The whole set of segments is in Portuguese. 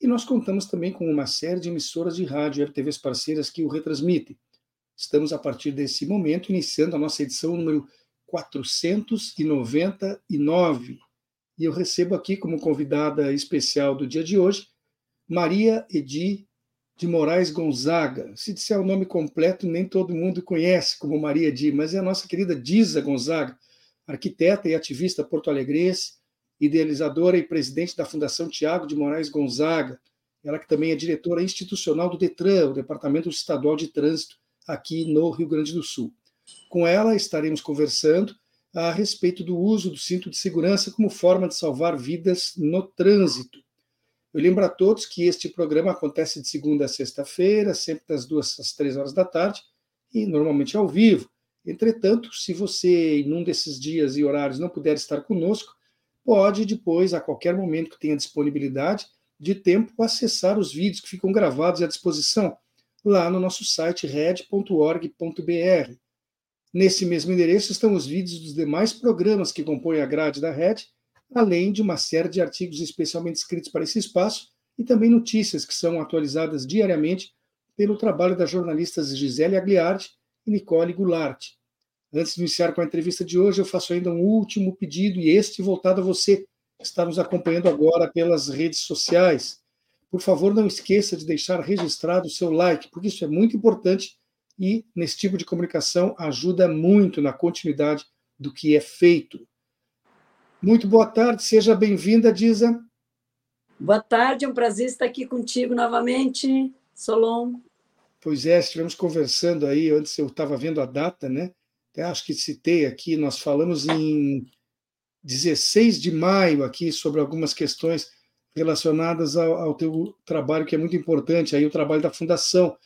E nós contamos também com uma série de emissoras de rádio e RTVs parceiras que o retransmitem. Estamos, a partir desse momento, iniciando a nossa edição número 499. E eu recebo aqui como convidada especial do dia de hoje, Maria Edi de Moraes Gonzaga. Se disser o nome completo, nem todo mundo conhece como Maria Edi, mas é a nossa querida Diza Gonzaga, arquiteta e ativista porto-alegrense, idealizadora e presidente da Fundação Tiago de Moraes Gonzaga, ela que também é diretora institucional do DETRAN, o Departamento Estadual de Trânsito, aqui no Rio Grande do Sul. Com ela estaremos conversando a respeito do uso do cinto de segurança como forma de salvar vidas no trânsito. Eu lembro a todos que este programa acontece de segunda a sexta-feira, sempre das duas às três horas da tarde, e normalmente ao vivo. Entretanto, se você, em um desses dias e horários, não puder estar conosco, pode depois, a qualquer momento que tenha disponibilidade de tempo, acessar os vídeos que ficam gravados à disposição lá no nosso site red.org.br. Nesse mesmo endereço estão os vídeos dos demais programas que compõem a grade da Red, além de uma série de artigos especialmente escritos para esse espaço e também notícias que são atualizadas diariamente pelo trabalho das jornalistas Gisele Agliardi e Nicole Goulart. Antes de iniciar com a entrevista de hoje, eu faço ainda um último pedido, e este voltado a você, que está nos acompanhando agora pelas redes sociais. Por favor, não esqueça de deixar registrado o seu like, porque isso é muito importante e, nesse tipo de comunicação, ajuda muito na continuidade do que é feito. Muito boa tarde, seja bem-vinda, Diza. Boa tarde, é um prazer estar aqui contigo novamente, Solon. Pois é, estivemos conversando aí, antes eu estava vendo a data, né? Até acho que citei aqui, nós falamos em 16 de maio aqui sobre algumas questões relacionadas ao, ao teu trabalho, que é muito importante, aí o trabalho da Fundação.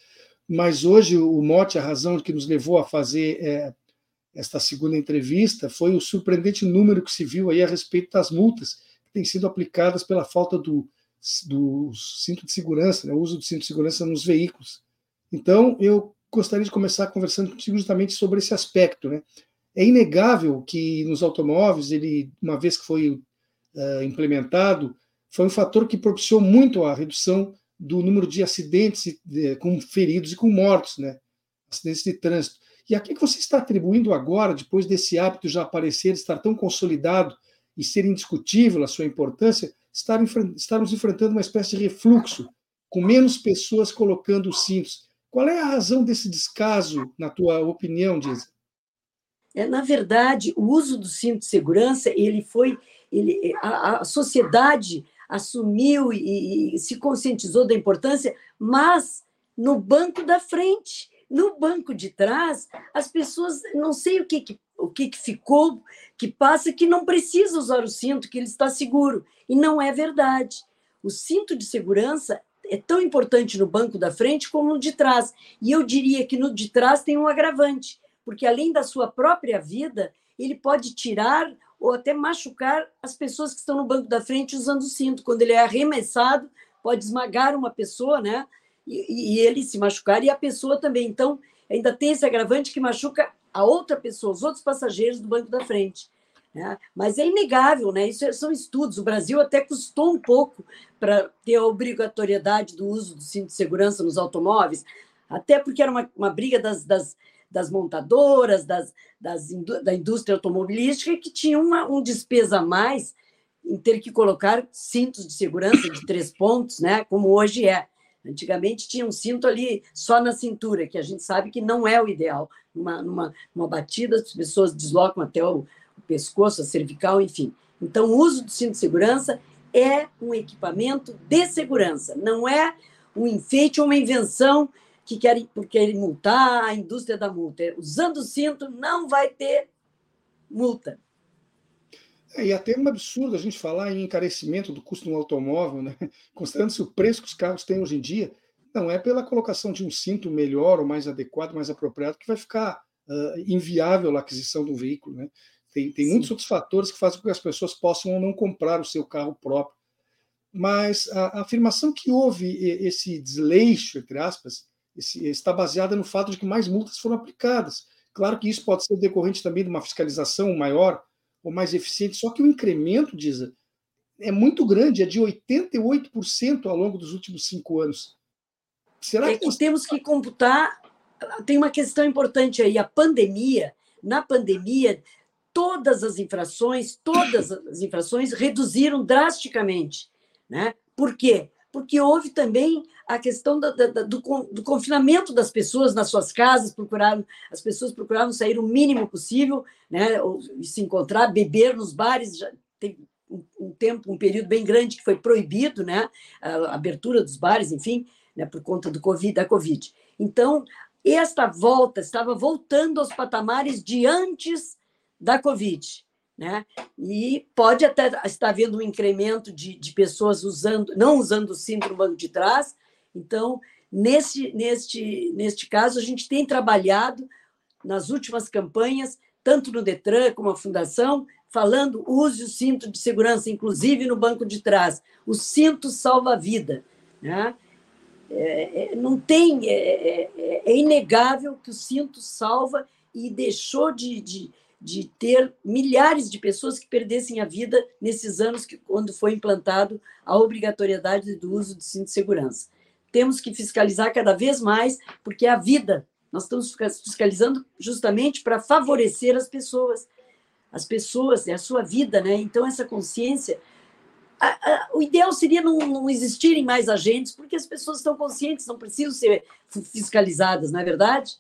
Mas hoje o mote, a razão que nos levou a fazer é, esta segunda entrevista foi o surpreendente número que se viu aí a respeito das multas que têm sido aplicadas pela falta do, do cinto de segurança, né, o uso do cinto de segurança nos veículos. Então, eu gostaria de começar conversando contigo justamente sobre esse aspecto. Né? É inegável que nos automóveis, ele, uma vez que foi uh, implementado, foi um fator que propiciou muito a redução do número de acidentes com feridos e com mortos, né? acidentes de trânsito. E a que você está atribuindo agora, depois desse hábito já aparecer, estar tão consolidado e ser indiscutível a sua importância, estar, estarmos enfrentando uma espécie de refluxo, com menos pessoas colocando os cintos. Qual é a razão desse descaso, na tua opinião, Diz? É, na verdade, o uso do cinto de segurança, ele foi, ele, a, a sociedade assumiu e, e, se conscientizou da importância, mas no banco da frente, no banco de trás, as pessoas não sei o que, que o que, que ficou, que passa que não precisa usar o cinto, que ele está seguro. E não é verdade. O cinto de segurança é tão importante no banco da frente como no de trás. E eu diria que no de trás tem um agravante, porque além da sua própria vida, ele pode tirar ou até machucar as pessoas que estão no banco da frente usando o cinto. Quando ele é arremessado, pode esmagar uma pessoa, né? E, e ele se machucar e a pessoa também. Então, ainda tem esse agravante que machuca a outra pessoa, os outros passageiros do banco da frente. Né? Mas é inegável, né? isso são estudos. O Brasil até custou um pouco para ter a obrigatoriedade do uso do cinto de segurança nos automóveis, até porque era uma, uma briga das, das, das montadoras, das, das, da indústria automobilística, que tinha uma, um despesa a mais em ter que colocar cintos de segurança de três pontos, né? como hoje é. Antigamente tinha um cinto ali só na cintura, que a gente sabe que não é o ideal. Numa, numa, numa batida, as pessoas deslocam até o pescoço, a cervical, enfim. Então, o uso do cinto de segurança é um equipamento de segurança, não é um enfeite ou uma invenção que querem, querem multar a indústria da multa. É, usando o cinto, não vai ter multa. É, e até é um absurdo a gente falar em encarecimento do custo do automóvel, né? considerando-se o preço que os carros têm hoje em dia. Não é pela colocação de um cinto melhor ou mais adequado, mais apropriado, que vai ficar uh, inviável a aquisição do veículo. Né? Tem, tem muitos outros fatores que fazem com que as pessoas possam ou não comprar o seu carro próprio. Mas a, a afirmação que houve esse desleixo, entre aspas, esse, está baseada no fato de que mais multas foram aplicadas. Claro que isso pode ser decorrente também de uma fiscalização maior ou mais eficiente, só que o incremento, diz, é muito grande, é de 88% ao longo dos últimos cinco anos. Será é que, que temos que computar? Tem uma questão importante aí, a pandemia. Na pandemia, todas as infrações, todas as infrações reduziram drasticamente, né? Por quê? Porque houve também a questão da, do, do, confinamento das pessoas nas suas casas, procuraram, as pessoas procuravam sair o mínimo possível, né? Ou, se encontrar, beber nos bares. Já tem um tempo, um período bem grande que foi proibido, né? A abertura dos bares, enfim, né? por conta do COVID, da Covid. Então, esta volta estava voltando aos patamares de antes da Covid. Né? E pode até estar havendo um incremento de, de pessoas usando, não usando o cinto no banco de trás. Então, neste, neste, neste caso, a gente tem trabalhado nas últimas campanhas, tanto no Detran como a Fundação, falando use o cinto de segurança, inclusive no banco de trás. O cinto salva vida. Né? É, é, não tem, é, é, é, inegável que o cinto salva e deixou de, de, de, ter milhares de pessoas que perdessem a vida nesses anos que, quando foi implantado a obrigatoriedade do uso do cinto de segurança. Temos que fiscalizar cada vez mais, porque a vida, nós estamos fiscalizando justamente para favorecer as pessoas, as pessoas, é a sua vida, né? Então, essa consciência. A, a, o ideal seria não, não, existirem mais agentes, porque as pessoas estão conscientes, não precisam ser fiscalizadas, não é verdade?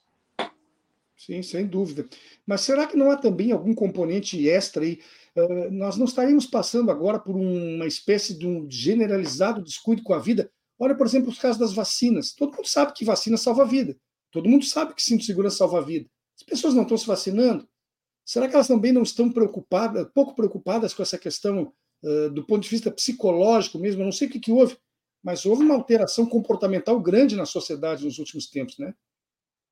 Sim, sem dúvida. Mas será que não há também algum componente extra aí? Uh, nós não estaríamos passando agora por uma espécie de um generalizado descuido com a vida? Olha, por exemplo, os casos das vacinas. Todo mundo sabe que vacina salva a vida. Todo mundo sabe que cinto de segurança salva a vida. As pessoas não estão se vacinando. Será que elas também não estão preocupadas, pouco preocupadas com essa questão uh, do ponto de vista psicológico mesmo? Eu não sei o que, que houve, mas houve uma alteração comportamental grande na sociedade nos últimos tempos, né?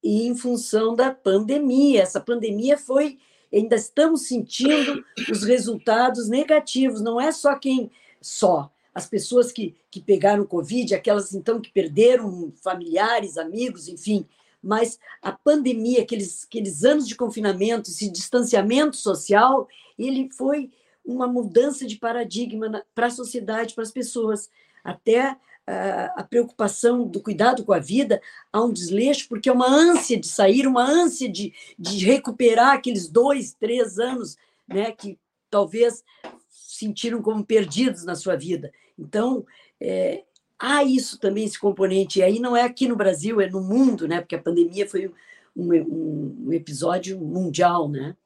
E em função da pandemia, essa pandemia foi, ainda estamos sentindo os resultados negativos. Não é só quem só as pessoas que, que pegaram Covid, aquelas então que perderam familiares, amigos, enfim, mas a pandemia, aqueles, aqueles anos de confinamento, esse distanciamento social, ele foi uma mudança de paradigma para a sociedade, para as pessoas. Até a preocupação do cuidado com a vida há um desleixo, porque é uma ânsia de sair, uma ânsia de, de recuperar aqueles dois, três anos né, que talvez sentiram como perdidos na sua vida. Então, é, há isso também, esse componente. E aí não é aqui no Brasil, é no mundo, né? Porque a pandemia foi um, um, um episódio mundial, né?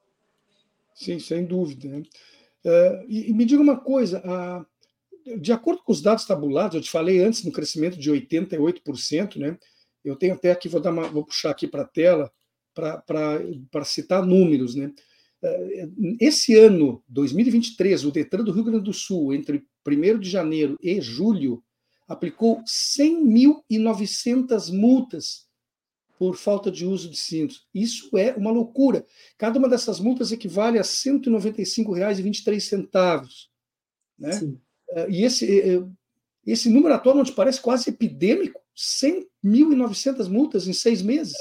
Sim, sem dúvida. Né? Uh, e, e, me diga uma coisa, uh, de acordo com os dados tabulados, eu te falei antes no crescimento de 88%, né? Eu tenho até aqui, vou, dar uma, vou puxar aqui para a tela para citar números, né? Uh, esse ano, 2023, o Detran do Rio Grande do Sul, entre 1 de janeiro e julho, aplicou 100.900 multas por falta de uso de cintos. Isso é uma loucura. Cada uma dessas multas equivale a R$ 195,23. Né? Sim. Eh, e esse, eh, eh, esse número atual não te parece quase epidêmico? 100.900 multas em seis meses?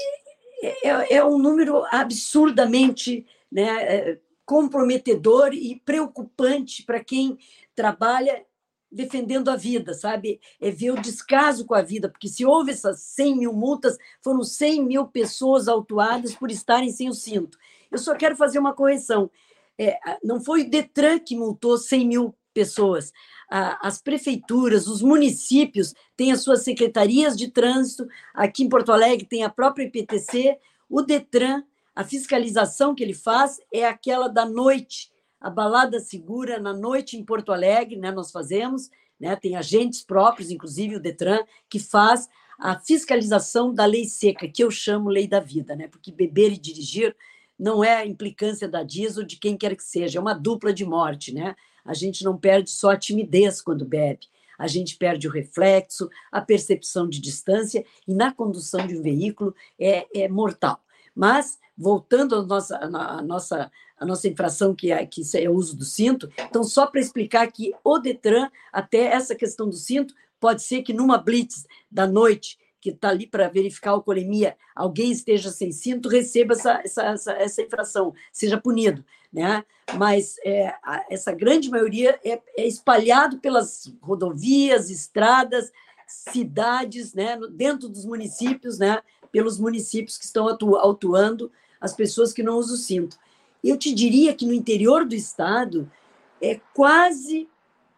É, é, é um número absurdamente né, comprometedor e preocupante para quem trabalha defendendo a vida, sabe? É ver o descaso com a vida, porque se houve essas 100 mil multas, foram 100 mil pessoas autuadas por estarem sem o cinto. Eu só quero fazer uma correção. É, não foi o Detran que multou 100 mil pessoas. As prefeituras, os municípios têm as suas secretarias de trânsito. Aqui em Porto Alegre tem a própria IPTC. O Detran, a fiscalização que ele faz é aquela da noite, a balada segura na noite em Porto Alegre, né, nós fazemos, né, tem agentes próprios, inclusive o Detran, que faz a fiscalização da lei seca, que eu chamo lei da vida, né, porque beber e dirigir não é a implicância da diesel de quem quer que seja, é uma dupla de morte, né? A gente não perde só a timidez quando bebe. a gente perde o reflexo, a percepção de distância, e na condução de um veículo é, é mortal. Mas, voltando à nossa, à nossa, à nossa infração, que é, que é o uso do cinto, então, só para explicar que o Detran, até essa questão do cinto, pode ser que numa blitz da noite, que está ali para verificar a alcoolemia, alguém esteja sem cinto, receba essa, essa, essa, essa infração, seja punido. Né? Mas é, a, essa grande maioria é, é, espalhado pelas rodovias, estradas, cidades, né? dentro dos municípios, né? pelos municípios que estão atu, atuando as pessoas que não usam cinto. Eu te diria que no interior do estado é quase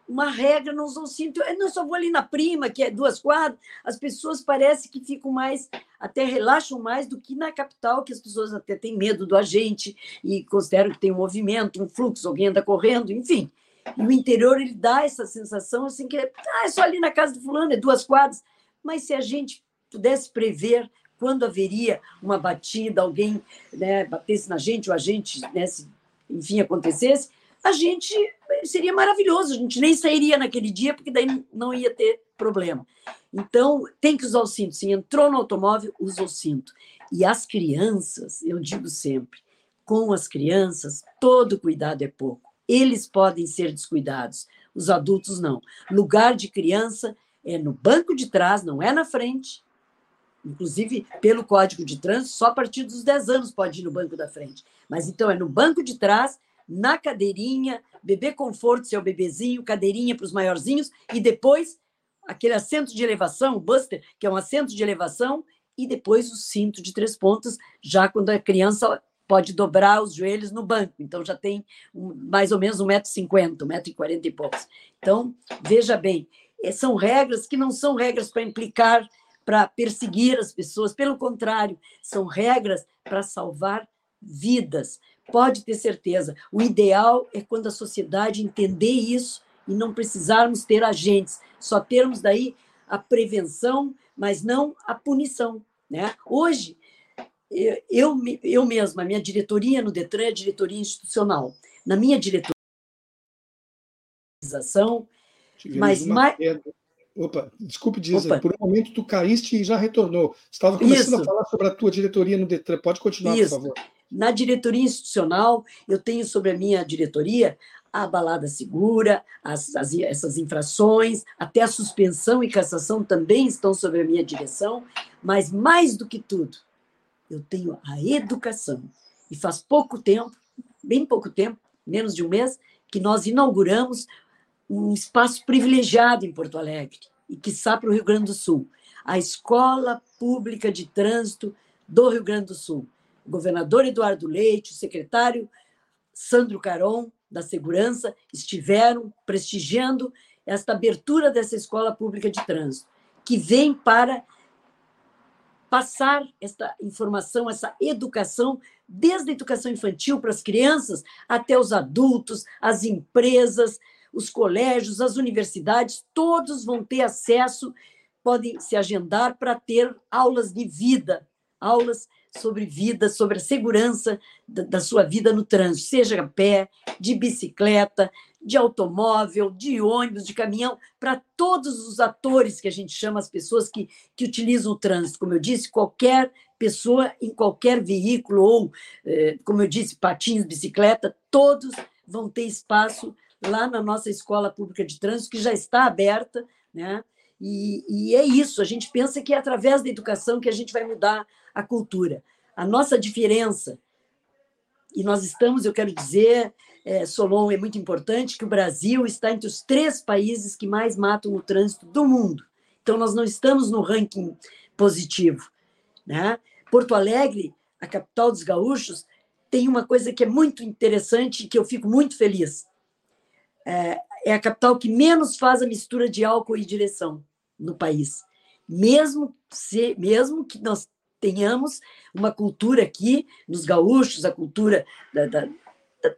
uma regra, não usam cinto. Eu não só vou ali na prima, que é duas quadras, as pessoas parecem que ficam mais, até relaxam mais do que na capital, que as pessoas até têm medo do agente e consideram que tem um movimento, um fluxo, alguém anda correndo, enfim. E o interior ele dá essa sensação assim que ah, é só ali na casa do fulano, é duas quadras. Mas se a gente pudesse prever quando haveria uma batida, alguém né, batesse na gente, o agente, né, se, enfim, acontecesse, a gente seria maravilhoso, a gente nem sairia naquele dia, porque daí não ia ter problema. Então, tem que usar o cinto. Se entrou no automóvel, usa o cinto. E as crianças, eu digo sempre, com as crianças, todo cuidado é pouco. Eles podem ser descuidados, os adultos não. Lugar de criança é no banco de trás, não é na frente. Inclusive, pelo Código de Trânsito, só a partir dos 10 anos pode ir no banco da frente. Mas então é no banco de trás na cadeirinha, bebê conforto, seu bebezinho, cadeirinha para os maiorzinhos, e depois aquele assento de elevação, o buster, que é um assento de elevação, e depois o cinto de três pontas, já quando a criança pode dobrar os joelhos no banco, então já tem um, mais ou menos 1,50m, 1,40m e poucos. Então, veja bem, eh, são regras que não são regras para implicar, para perseguir as pessoas, pelo contrário, são regras para salvar vidas, Pode ter certeza. O ideal é quando a sociedade entender isso e não precisarmos ter agentes, só termos daí a prevenção, mas não a punição. Né? Hoje, eu, eu mesma, minha diretoria no Detran é diretoria institucional. Na minha diretoria, mas mais. Opa, desculpe dizer, por um momento tu caíste e já retornou. Estava começando Isso. a falar sobre a tua diretoria no Detran. Pode continuar, Isso. por favor. Na diretoria institucional, eu tenho sobre a minha diretoria a balada segura, as, as, essas infrações, até a suspensão e cassação também estão sobre a minha direção, mas mais do que tudo, eu tenho a educação. E faz pouco tempo, bem pouco tempo, menos de um mês, que nós inauguramos um espaço privilegiado em Porto Alegre, e que está para o Rio Grande do Sul, a Escola Pública de Trânsito do Rio Grande do Sul governador Eduardo Leite, o secretário Sandro Caron, da Segurança, estiveram prestigiando esta abertura dessa escola pública de trânsito, que vem para passar esta informação, essa educação, desde a educação infantil para as crianças até os adultos, as empresas, os colégios, as universidades, todos vão ter acesso, podem se agendar para ter aulas de vida, aulas sobre vida, sobre a segurança da, da sua vida no trânsito, seja a pé, de bicicleta, de automóvel, de ônibus, de caminhão, para todos os atores que a gente chama as pessoas que, que utilizam o trânsito. Como eu disse, qualquer pessoa em qualquer veículo, ou, eh, como eu disse, patins, bicicleta, todos vão ter espaço lá na nossa escola pública de trânsito, que já está aberta, né? E, e, é isso, a gente pensa que é através da educação que a gente vai mudar a cultura. A nossa diferença, e nós estamos, eu quero dizer, é, Solon, é muito importante que o Brasil está entre os três países que mais matam no trânsito do mundo. Então, nós não estamos no ranking positivo. Né? Porto Alegre, a capital dos gaúchos, tem uma coisa que é muito interessante e que eu fico muito feliz. É, é a capital que menos faz a mistura de álcool e direção no país. Mesmo, se, mesmo que nós tenhamos uma cultura aqui, nos gaúchos, a cultura da, da,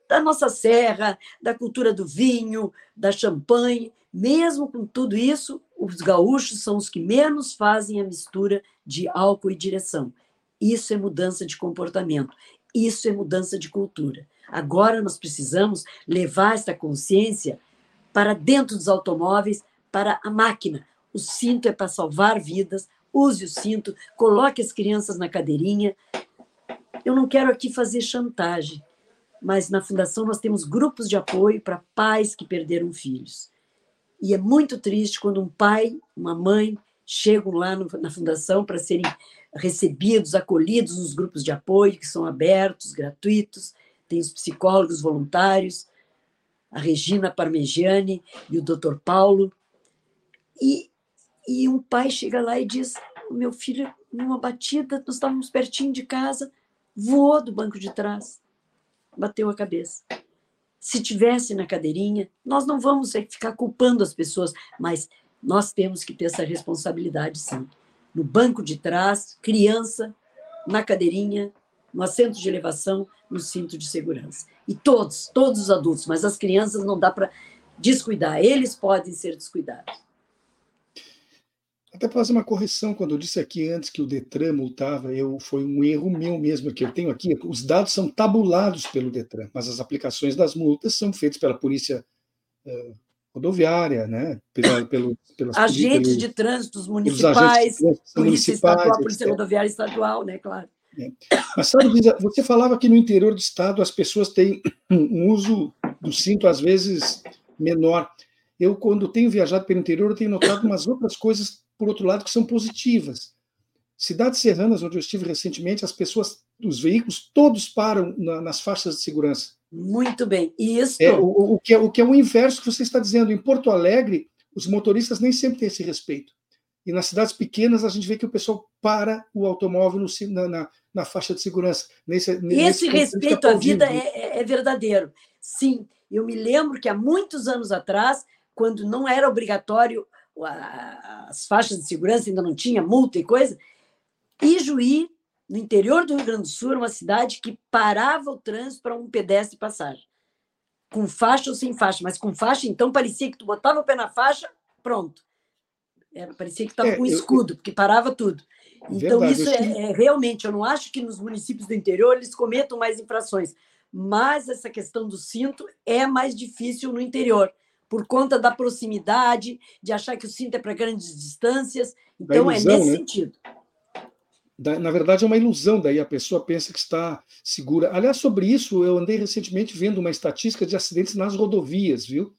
da nossa serra, da cultura do vinho, da champanhe, mesmo com tudo isso, os gaúchos são os que menos fazem a mistura de álcool e direção. Isso é mudança de comportamento, isso é mudança de cultura. Agora nós precisamos levar essa consciência para dentro dos automóveis, para a máquina. O cinto é para salvar vidas. Use o cinto, coloque as crianças na cadeirinha. Eu não quero aqui fazer chantagem, mas na fundação nós temos grupos de apoio para pais que perderam filhos. E é muito triste quando um pai, uma mãe chegam lá no, na fundação para serem recebidos, acolhidos nos grupos de apoio que são abertos, gratuitos. Tem os psicólogos voluntários, a Regina Parmegiani e o Dr. Paulo. E, e um pai chega lá e diz: meu filho, numa batida, nós estávamos pertinho de casa, voou do banco de trás, bateu a cabeça se tivesse na cadeirinha, nós não vamos ficar culpando as pessoas, mas nós temos que ter essa responsabilidade, sim. No banco de trás, criança, na cadeirinha, no assento de elevação, no cinto de segurança. E todos, todos os adultos, mas as crianças não dá para descuidar, eles podem ser descuidados. Até fazer uma correção, quando eu disse aqui antes que o Detran multava, eu, foi um erro meu mesmo que eu tenho aqui. Os dados são tabulados pelo Detran, mas as aplicações das multas são feitas pela Polícia uh, Rodoviária, né? Pela, pelo, pelas, agentes de trânsito municipais, de trânsito Polícia municipais, Estadual, Polícia Rodoviária Estadual, né? Claro. É. Mas sabe, você falava que no interior do estado as pessoas têm um uso do cinto, às vezes, menor. Eu, quando tenho viajado pelo interior, tenho notado umas outras coisas por outro lado, que são positivas. Cidades serranas, onde eu estive recentemente, as pessoas, os veículos, todos param na, nas faixas de segurança. Muito bem. Isso. É, o, o, que é, o que é o inverso que você está dizendo. Em Porto Alegre, os motoristas nem sempre têm esse respeito. E nas cidades pequenas, a gente vê que o pessoal para o automóvel no, na, na, na, faixa de segurança. Nesse, Esse respeito à vida é, é, é verdadeiro. Sim, eu me lembro que há muitos anos atrás, quando não era obrigatório as faixas de segurança ainda não tinha multa e coisa. E Juí, no interior do Rio Grande do Sul, era uma cidade que parava o trânsito para um pedestre passar. Com faixa ou sem faixa, mas com faixa, então parecia que tu botava o pé na faixa, pronto. Era, parecia que estava é, com um escudo, eu... porque parava tudo. Então, Verdade, isso é, é, realmente, eu não acho que nos municípios do interior eles cometam mais infrações, mas essa questão do cinto é mais difícil no interior por conta da proximidade, de achar que o cinto é para grandes distâncias. Então, é ilusão, é nesse né? sentido. Na verdade, é uma ilusão, daí a pessoa pensa que está segura. Aliás, sobre isso, eu andei recentemente vendo uma estatística de acidentes nas rodovias, viu?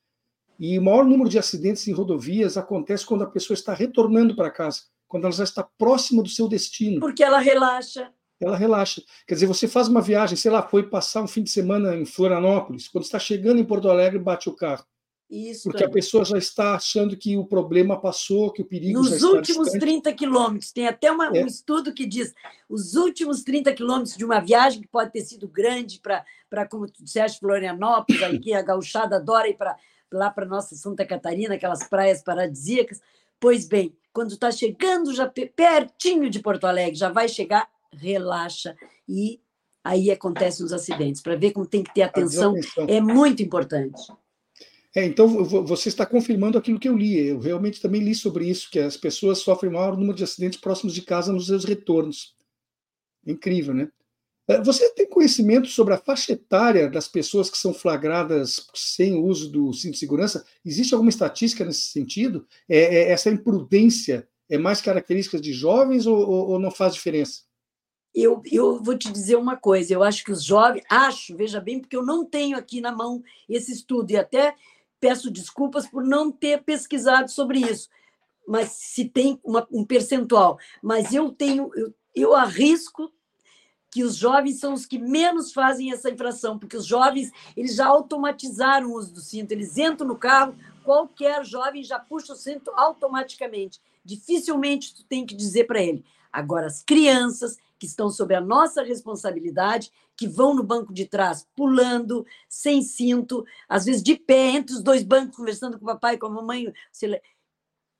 E o maior número de acidentes em rodovias acontece quando a pessoa está retornando para casa, quando ela já está próxima do seu destino. Porque ela relaxa. Ela relaxa. Quer dizer, você faz uma viagem, sei lá, foi passar um fim de semana em Florianópolis, quando está chegando em Porto Alegre, bate o carro. Isso Porque a pessoa já está achando que o problema passou, que o perigo Nos já está últimos distante. 30 quilômetros, tem até uma, é. um estudo que diz os últimos 30 quilômetros de uma viagem que pode ter sido grande para, como tu disseste, Florianópolis, aqui a gauchada adora ir para lá para nossa Santa Catarina, aquelas praias paradisíacas. Pois bem, quando está chegando já pertinho de Porto Alegre, já vai chegar, relaxa e aí acontecem os acidentes. Para ver como tem que ter atenção, é muito importante. É, então você está confirmando aquilo que eu li. Eu realmente também li sobre isso, que as pessoas sofrem maior número de acidentes próximos de casa nos seus retornos. Incrível, né? É, você tem conhecimento sobre a faixa etária das pessoas que são flagradas sem o uso do cinto de segurança? Existe alguma estatística nesse sentido? É, é, essa imprudência é mais característica de jovens ou, ou, ou não faz diferença? Eu, eu vou te dizer uma coisa, eu acho que os jovens, acho, veja bem, porque eu não tenho aqui na mão esse estudo, e até peço desculpas por não ter pesquisado sobre isso, mas se tem uma, um percentual. Mas eu tenho, eu, eu arrisco que os jovens são os que menos fazem essa infração, porque os jovens eles já automatizaram o uso do cinto, eles entram no carro, qualquer jovem já puxa o cinto automaticamente. Dificilmente tu tem que dizer para ele. Agora, as crianças que estão sob a nossa responsabilidade, que vão no banco de trás pulando, sem cinto, às vezes de pé, entre os dois bancos, conversando com o papai, com a mamãe.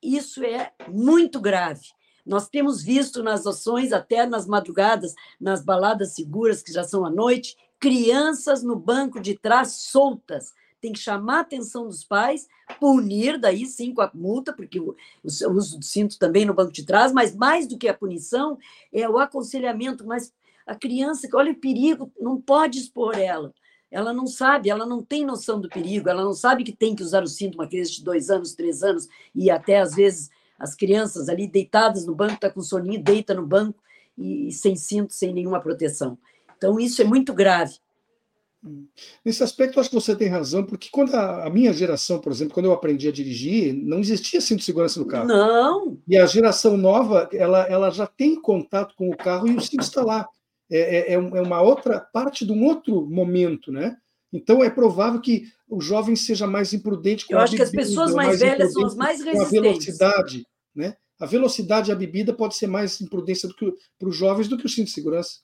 Isso é muito grave. Nós temos visto nas ações, até nas madrugadas, nas baladas seguras, que já são à noite, crianças no banco de trás soltas, tem que chamar a atenção dos pais, punir, daí sim com a multa, porque o, o uso do cinto também no banco de trás, mas mais do que a punição é o aconselhamento, mas a criança, olha o perigo, não pode expor ela. ela não sabe, ela não tem noção do perigo, ela não sabe que tem que usar o cinto, uma criança de dois anos, três anos, e até às vezes as crianças ali deitadas no banco, está com soninho, deita no banco e, e sem cinto, sem nenhuma proteção. Então, isso é muito grave. Nesse aspecto, acho que você tem razão, porque quando a, a, minha geração, por exemplo, quando eu aprendi a dirigir, não existia cinto de segurança no carro. Não. E a geração nova, ela, ela já tem contato com o carro e o cinto está lá. É, é, é, é uma outra parte de um outro momento, né? Então é provável que o jovem seja mais imprudente com Eu acho que as pessoas mais, mais velhas são as mais resistentes. Com a velocidade, né? A velocidade da bebida pode ser mais imprudência para os jovens do que o cinto de segurança.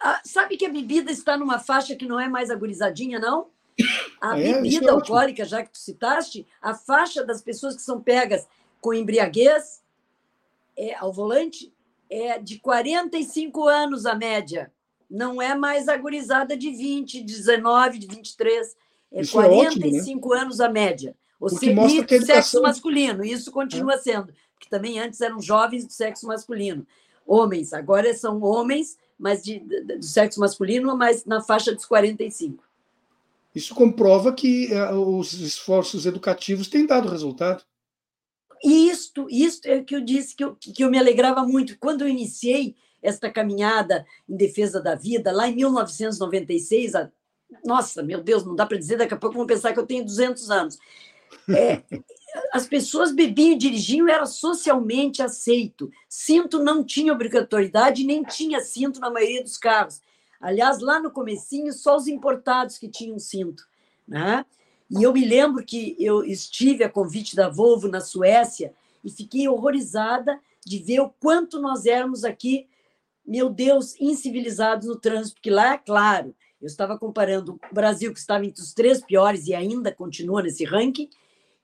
Ah, sabe que a bebida está numa faixa que não é mais agorizadinha, não? A é, bebida é alcoólica, já que tu citaste, a faixa das pessoas que são pegas com embriaguez é, ao volante é de 45 anos a média. Não é mais agorizada de 20, 19, de 23. É isso 45 é ótimo, né? anos a média. O seja, educação... sexo masculino, isso continua é. sendo, porque também antes eram jovens do sexo masculino. Homens, agora são homens mas de, de, do sexo masculino, mas na faixa dos 45. Isso comprova que uh, os esforços educativos têm dado resultado. Isto, isto é o que eu disse que eu, que eu me alegrava muito. Quando eu iniciei esta caminhada em defesa da vida, lá em 1996, a, nossa, meu Deus, não dá para dizer, daqui a pouco vão pensar que eu tenho 200 anos. É, as pessoas bebiam e dirigiam era socialmente aceito. Cinto não tinha obrigatoriedade, nem tinha cinto na maioria dos carros. Aliás, lá no comecinho, só os importados que tinham cinto. Né? E eu me lembro que eu estive a convite da Volvo na Suécia e fiquei horrorizada de ver o quanto nós éramos aqui, meu Deus, incivilizados no trânsito, porque lá, é claro, eu estava comparando o Brasil, que estava entre os três piores e ainda continua nesse ranking,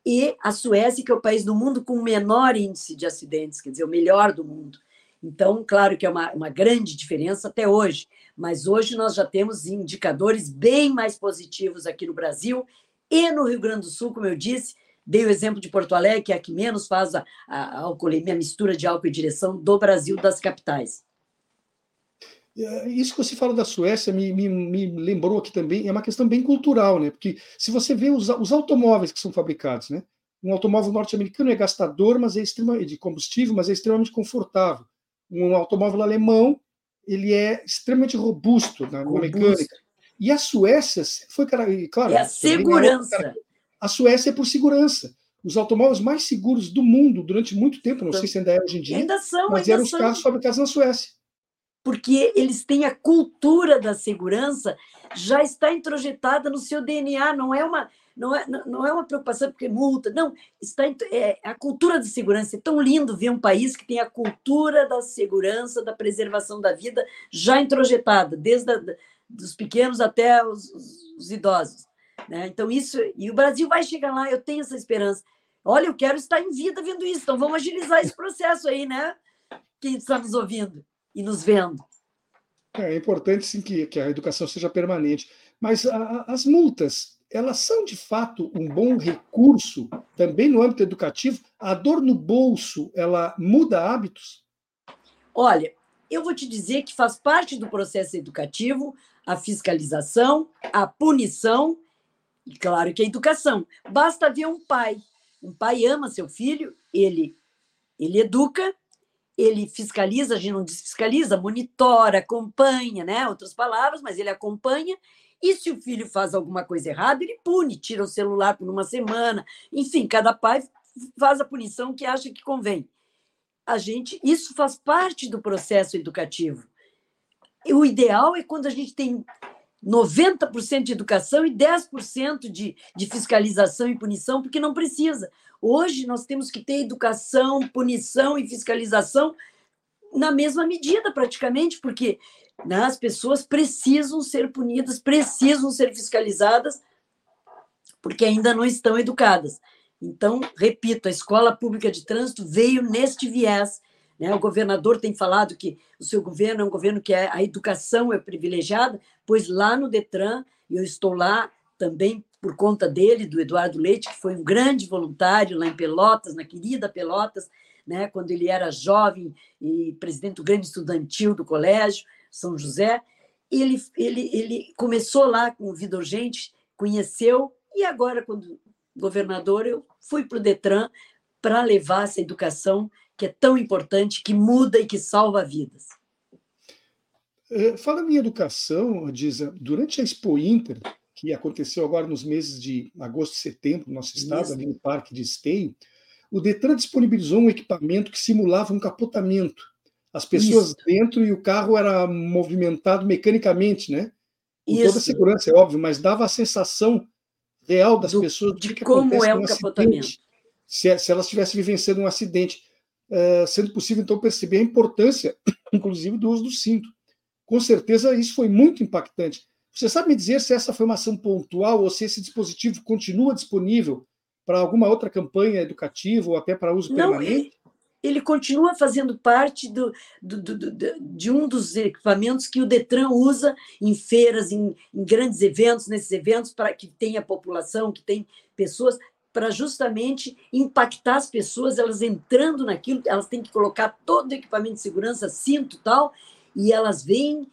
e a Suécia, que é o país do mundo com o menor índice de acidentes, quer dizer, o melhor do mundo. Então, claro que é uma, uma grande diferença até hoje, mas hoje nós já temos indicadores bem mais positivos aqui no Brasil e no Rio Grande do Sul, como eu disse, dei o exemplo de Porto Alegre, que é a que menos faz a, a, a mistura de álcool e direção do Brasil das capitais. É, isso que você fala da Suécia me, me, me, lembrou aqui também, é uma questão bem cultural, né? Porque se você vê os, os automóveis que são fabricados, né? Um automóvel norte-americano é gastador, mas é extremamente de combustível, mas é extremamente confortável. Um automóvel alemão, ele é extremamente robusto na robusto. mecânica. E a Suécia foi, claro, é a segurança. A Suécia é por segurança. Os automóveis mais seguros do mundo durante muito tempo, não então, sei se ainda é hoje em dia, ainda são, mas ainda eram são. os carros fabricados na Suécia porque eles têm a cultura da segurança já está introjetada no seu DNA, não é uma não é, não é uma preocupação porque multa, não, está é, a cultura de segurança. É tão lindo ver um país que tem a cultura da segurança, da preservação da vida já introjetada, desde a, dos pequenos até os, os, os idosos. Né? Então, isso, e o Brasil vai chegar lá, eu tenho essa esperança. Olha, eu quero estar em vida vendo isso, então vamos agilizar esse processo aí, né? Quem está nos ouvindo e nos vendo. É, é importante sim que, que a educação seja permanente, mas a, as multas elas são de fato um bom recurso também no âmbito educativo. A dor no bolso ela muda hábitos? Olha, eu vou te dizer que faz parte do processo educativo a fiscalização, a punição e, claro, que a educação. Basta ver um pai. Um pai ama seu filho, ele, ele educa, ele fiscaliza, a gente não desfiscaliza, monitora, acompanha, né? Outras palavras, mas ele acompanha. E se o filho faz alguma coisa errada, ele pune, tira o celular por uma semana. Enfim, cada pai faz a punição que acha que convém. A gente, isso faz parte do processo educativo. O ideal é quando a gente tem 90% de educação e 10% de, de fiscalização e punição, porque não precisa. Hoje nós temos que ter educação, punição e fiscalização na mesma medida, praticamente, porque né, as pessoas precisam ser punidas, precisam ser fiscalizadas, porque ainda não estão educadas. Então, repito, a escola pública de trânsito veio neste viés. Né? O governador tem falado que o seu governo é um governo que é, a educação é privilegiada, pois lá no Detran, eu estou lá também por conta dele, do Eduardo Leite, que foi um grande voluntário lá em Pelotas, na querida Pelotas, né, quando ele era jovem e presidente do grande estudantil do colégio São José. ele, ele, ele começou lá com Vida Urgente, conheceu, e agora, quando governador, eu fui para o Detran para levar essa educação que é tão importante, que muda e que salva vidas. É, falando em educação, Disa, durante a Expo Inter, que aconteceu agora nos meses de agosto e setembro no nosso estado, Isso. ali no Parque de Esteio, o Detran disponibilizou um equipamento que simulava um capotamento. As pessoas Isso. dentro e o carro era movimentado mecanicamente, né? Com Isso. toda a segurança, é óbvio, mas dava a sensação real das do, pessoas de que como é um capotamento. Se, se, elas estivessem vivenciando um acidente, uh, sendo possível então perceber a importância, inclusive, do uso do cinto. Com certeza isso foi muito impactante. Você sabe me dizer se essa foi uma ação pontual ou se esse dispositivo continua disponível para alguma outra campanha educativa ou até para uso Não, permanente? ele continua fazendo parte do, do, do, de um dos equipamentos que o Detran usa em feiras, em, em grandes eventos, nesses eventos, para que tenha população, que tem pessoas, para justamente impactar as pessoas, elas entrando naquilo, elas têm que colocar todo o equipamento de segurança, cinto tal, e elas veem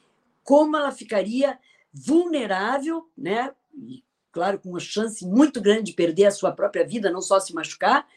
como ela ficaria vulnerável, né? E, claro, com uma chance muito grande de perder a sua própria vida, não só se machucar,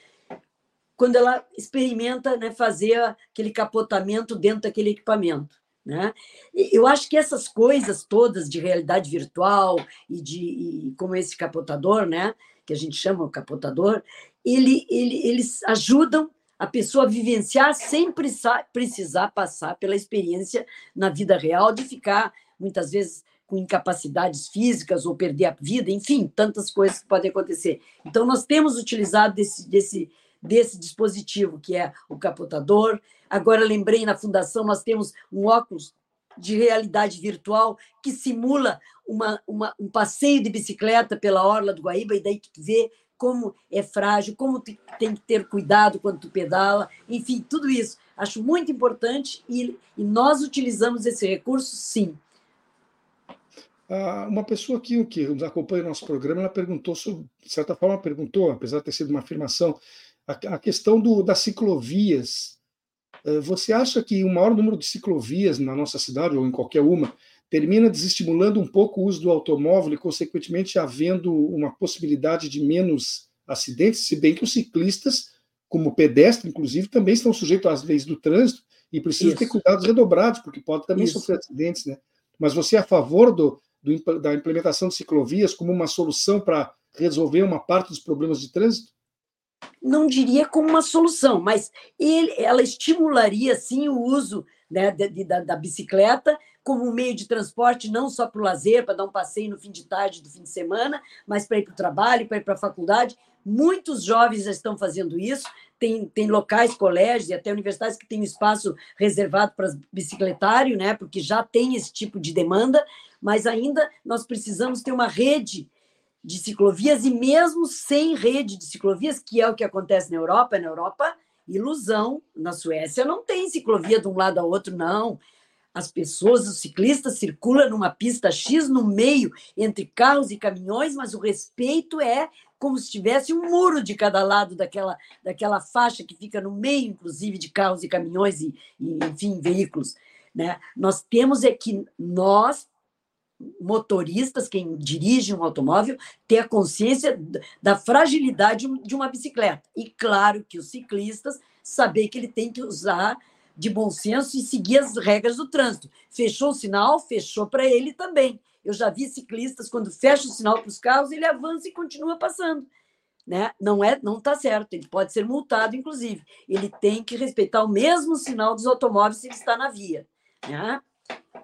quando ela experimenta né, fazer aquele capotamento dentro daquele equipamento. Né? Eu acho que essas coisas todas de realidade virtual e de e como esse capotador, né, que a gente chama o capotador, ele, ele, eles ajudam a pessoa a vivenciar sem precisar, precisar passar pela experiência na vida real de ficar muitas vezes com incapacidades físicas ou perder a vida, enfim, tantas coisas que podem acontecer. Então, nós temos utilizado desse, desse, desse dispositivo, que é o capotador. Agora, lembrei, na Fundação, nós temos um óculos de realidade virtual que simula uma, uma, um passeio de bicicleta pela orla do Guaíba, e daí tu vê como é frágil, como tu tem que ter cuidado quando tu pedala, enfim, tudo isso. Acho muito importante e, e nós utilizamos esse recurso, sim. Ah, uma pessoa aqui que nos acompanha no nosso programa, ela perguntou, sobre, de certa forma, perguntou, apesar de ter sido uma afirmação, a, questão do, das ciclovias. Eh, você acha que o maior número de ciclovias na nossa cidade, ou em qualquer uma, termina desestimulando um pouco o uso do automóvel e, consequentemente, havendo uma possibilidade de menos acidentes, se bem que os ciclistas, como pedestre, inclusive, também estão sujeitos às leis do trânsito e precisam Isso. ter cuidados redobrados, porque pode também Isso. sofrer acidentes, né? Mas você é a favor do, do, da implementação de ciclovias como uma solução para resolver uma parte dos problemas de trânsito? Não diria como uma solução, mas ele, ela estimularia sim o uso né, de, da, da, bicicleta como um meio de transporte, não só para o lazer, para dar um passeio no fim de tarde do fim de semana, mas para ir para o trabalho, para ir para a faculdade. Muitos jovens já estão fazendo isso, tem, tem locais, colégios e até universidades que têm espaço reservado para bicicletário, né, porque já tem esse tipo de demanda, mas ainda nós precisamos ter uma rede de ciclovias e mesmo sem rede de ciclovias, que é o que acontece na Europa, na Europa, ilusão, na Suécia não tem ciclovia de um lado ao outro, não. As pessoas, os ciclistas circulam numa pista X no meio entre carros e caminhões, mas o respeito é como se tivesse um muro de cada lado daquela, daquela faixa que fica no meio, inclusive, de carros e caminhões e, e enfim, veículos. Né? Nós temos é que nós motoristas, quem dirige um automóvel, ter a consciência da fragilidade de uma bicicleta. E claro que os ciclistas saber que ele tem que usar de bom senso e seguir as regras do trânsito. Fechou o sinal, fechou para ele também. Eu já vi ciclistas quando fecha o sinal para os carros, ele avança e continua passando. Né? Não é, não está certo. Ele pode ser multado, inclusive. Ele tem que respeitar o mesmo sinal dos automóveis se ele está na via. Né?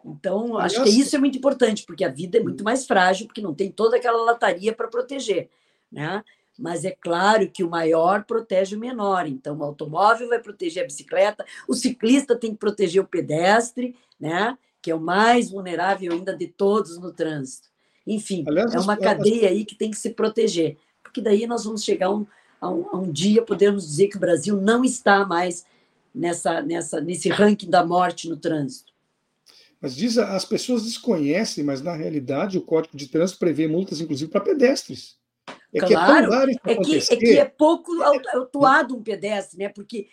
Então, acho que isso é muito importante, porque a vida é muito mais frágil, porque não tem toda aquela lataria para proteger, né? Mas é claro que o maior protege o menor. Então, o automóvel vai proteger a bicicleta, o ciclista tem que proteger o pedestre, né? Que é o mais vulnerável ainda de todos no trânsito. Enfim, Aliás, é uma cadeia aí que tem que se proteger, porque daí nós vamos chegar a um, a um, a um dia, podemos dizer que o Brasil não está mais nessa, nessa, nesse ranking da morte no trânsito. Mas diz as pessoas desconhecem, mas na realidade o Código de Trânsito prevê multas, inclusive, para pedestres. É claro, que é, é, que, é, que é pouco autuado um pedestre, né? Porque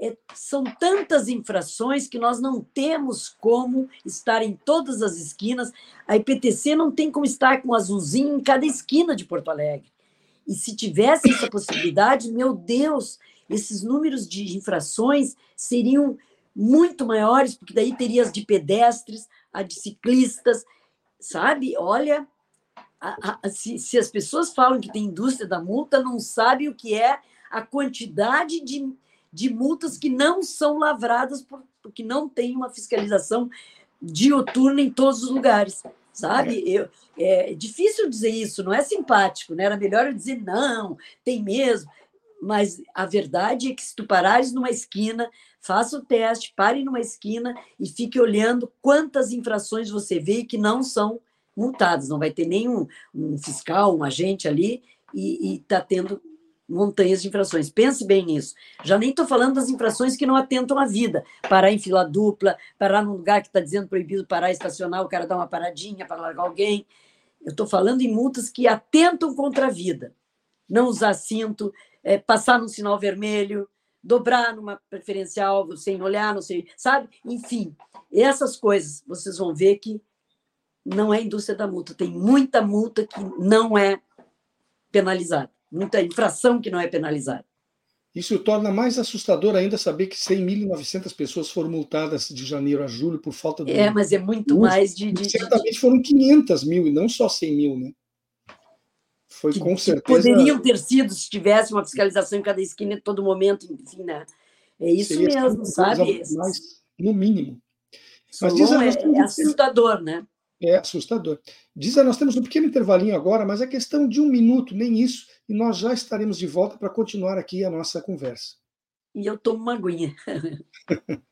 é, são tantas infrações que nós não temos como estar em todas as esquinas. A IPTC não tem como estar com azulzinho em cada esquina de Porto Alegre. E se tivesse essa possibilidade, meu Deus, esses números de infrações seriam muito maiores, porque daí teria as de pedestres, a de ciclistas, sabe? Olha, a, a, se, se, as pessoas falam que tem indústria da multa, não sabem o que é a quantidade de, de multas que não são lavradas por, porque não tem uma fiscalização dioturna em todos os lugares, sabe? Eu, é difícil dizer isso, não é simpático, né? Era melhor eu dizer não, tem mesmo. Mas a verdade é que se tu parares numa esquina, faça o teste, pare numa esquina e fique olhando quantas infrações você vê que não são multadas. Não vai ter nenhum um fiscal, um agente ali e está tendo montanhas de infrações. Pense bem nisso. Já nem estou falando das infrações que não atentam à vida. Parar em fila dupla, parar num lugar que está dizendo proibido parar estacionar, o cara dá uma paradinha para largar alguém. Eu estou falando em multas que atentam contra a vida. Não usar cinto, é, passar no sinal vermelho, dobrar numa preferencial sem olhar, não sei, sabe? Enfim, essas coisas vocês vão ver que não é indústria da multa. Tem muita multa que não é penalizada muita infração que não é penalizada. Isso torna mais assustador ainda saber que 100.900 pessoas foram multadas de janeiro a julho por falta de. É, mas é muito mais de. de certamente foram 500 mil e não só 100 mil, né? Foi que, com certeza. Poderiam ter sido se tivesse uma fiscalização em cada esquina, em todo momento, enfim, né? É isso Seria mesmo, sabe? Mais, no mínimo. Mas diz é, é assustador, né? É assustador. Diz nós temos um pequeno intervalinho agora, mas é questão de um minuto, nem isso, e nós já estaremos de volta para continuar aqui a nossa conversa. E eu tomo uma aguinha.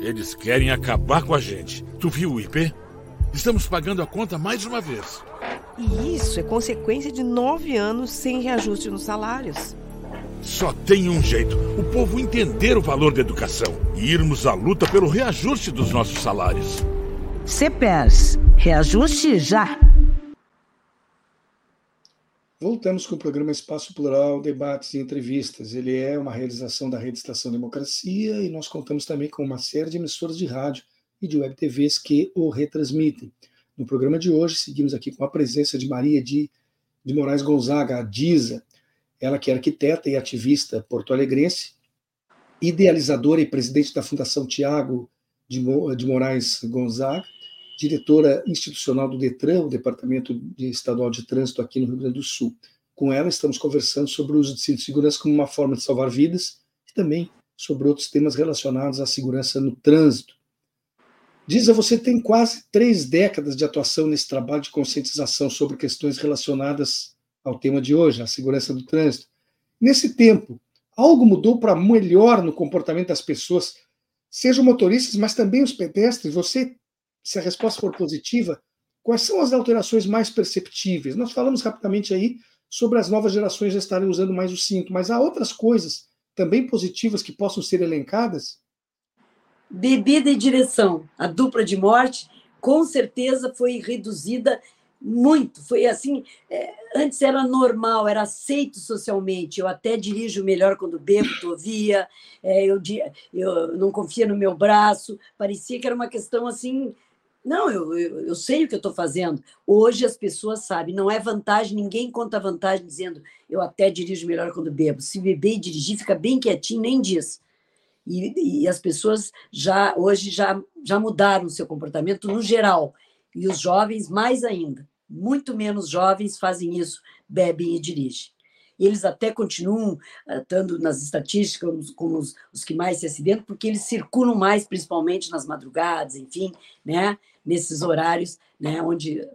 Eles querem acabar com a gente. Tu viu o IP? Estamos pagando a conta mais uma vez. E isso é consequência de nove anos sem reajuste nos salários. Só tem um jeito: o povo entender o valor da educação e irmos à luta pelo reajuste dos nossos salários. CPERS, reajuste já! Voltamos com o programa Espaço Plural, debates e entrevistas. Ele é uma realização da Rede Estação Democracia e nós contamos também com uma série de emissoras de rádio e de web TVs que o retransmitem. No programa de hoje, seguimos aqui com a presença de Maria de, de Moraes Gonzaga, a Diza, ela que é arquiteta e ativista porto-alegrense, idealizadora e presidente da Fundação Tiago de, de Moraes Gonzaga, diretora institucional do DETRAN, o Departamento de Estadual de Trânsito aqui no Rio Grande do Sul. Com ela, estamos conversando sobre o uso de cinto de segurança como uma forma de salvar vidas e também sobre outros temas relacionados à segurança no trânsito. Diza, você tem quase três décadas de atuação nesse trabalho de conscientização sobre questões relacionadas ao tema de hoje, a segurança do trânsito. Nesse tempo, algo mudou para melhor no comportamento das pessoas, sejam motoristas, mas também os pedestres? Você se a resposta for positiva, quais são as alterações mais perceptíveis? Nós falamos rapidamente aí sobre as novas gerações já estarem usando mais o cinto, mas há outras coisas também positivas que possam ser elencadas? Bebida e direção, a dupla de morte, com certeza foi reduzida muito. Foi assim, é, antes era normal, era aceito socialmente. Eu até dirijo melhor quando bebo, tovia, é, eu, eu não confia no meu braço. Parecia que era uma questão assim não, eu, eu, eu, sei o que eu estou fazendo. Hoje as pessoas sabem, não é vantagem, ninguém conta vantagem dizendo eu até dirijo melhor quando bebo. Se beber e dirigir, fica bem quietinho, nem diz. E, e as pessoas já hoje já, já mudaram o seu comportamento no geral. E os jovens mais ainda. Muito menos jovens fazem isso, bebem e dirigem. Eles até continuam estando nas estatísticas como os, os que mais se acidentam, porque eles circulam mais, principalmente nas madrugadas, enfim, né? Nesses horários, né, onde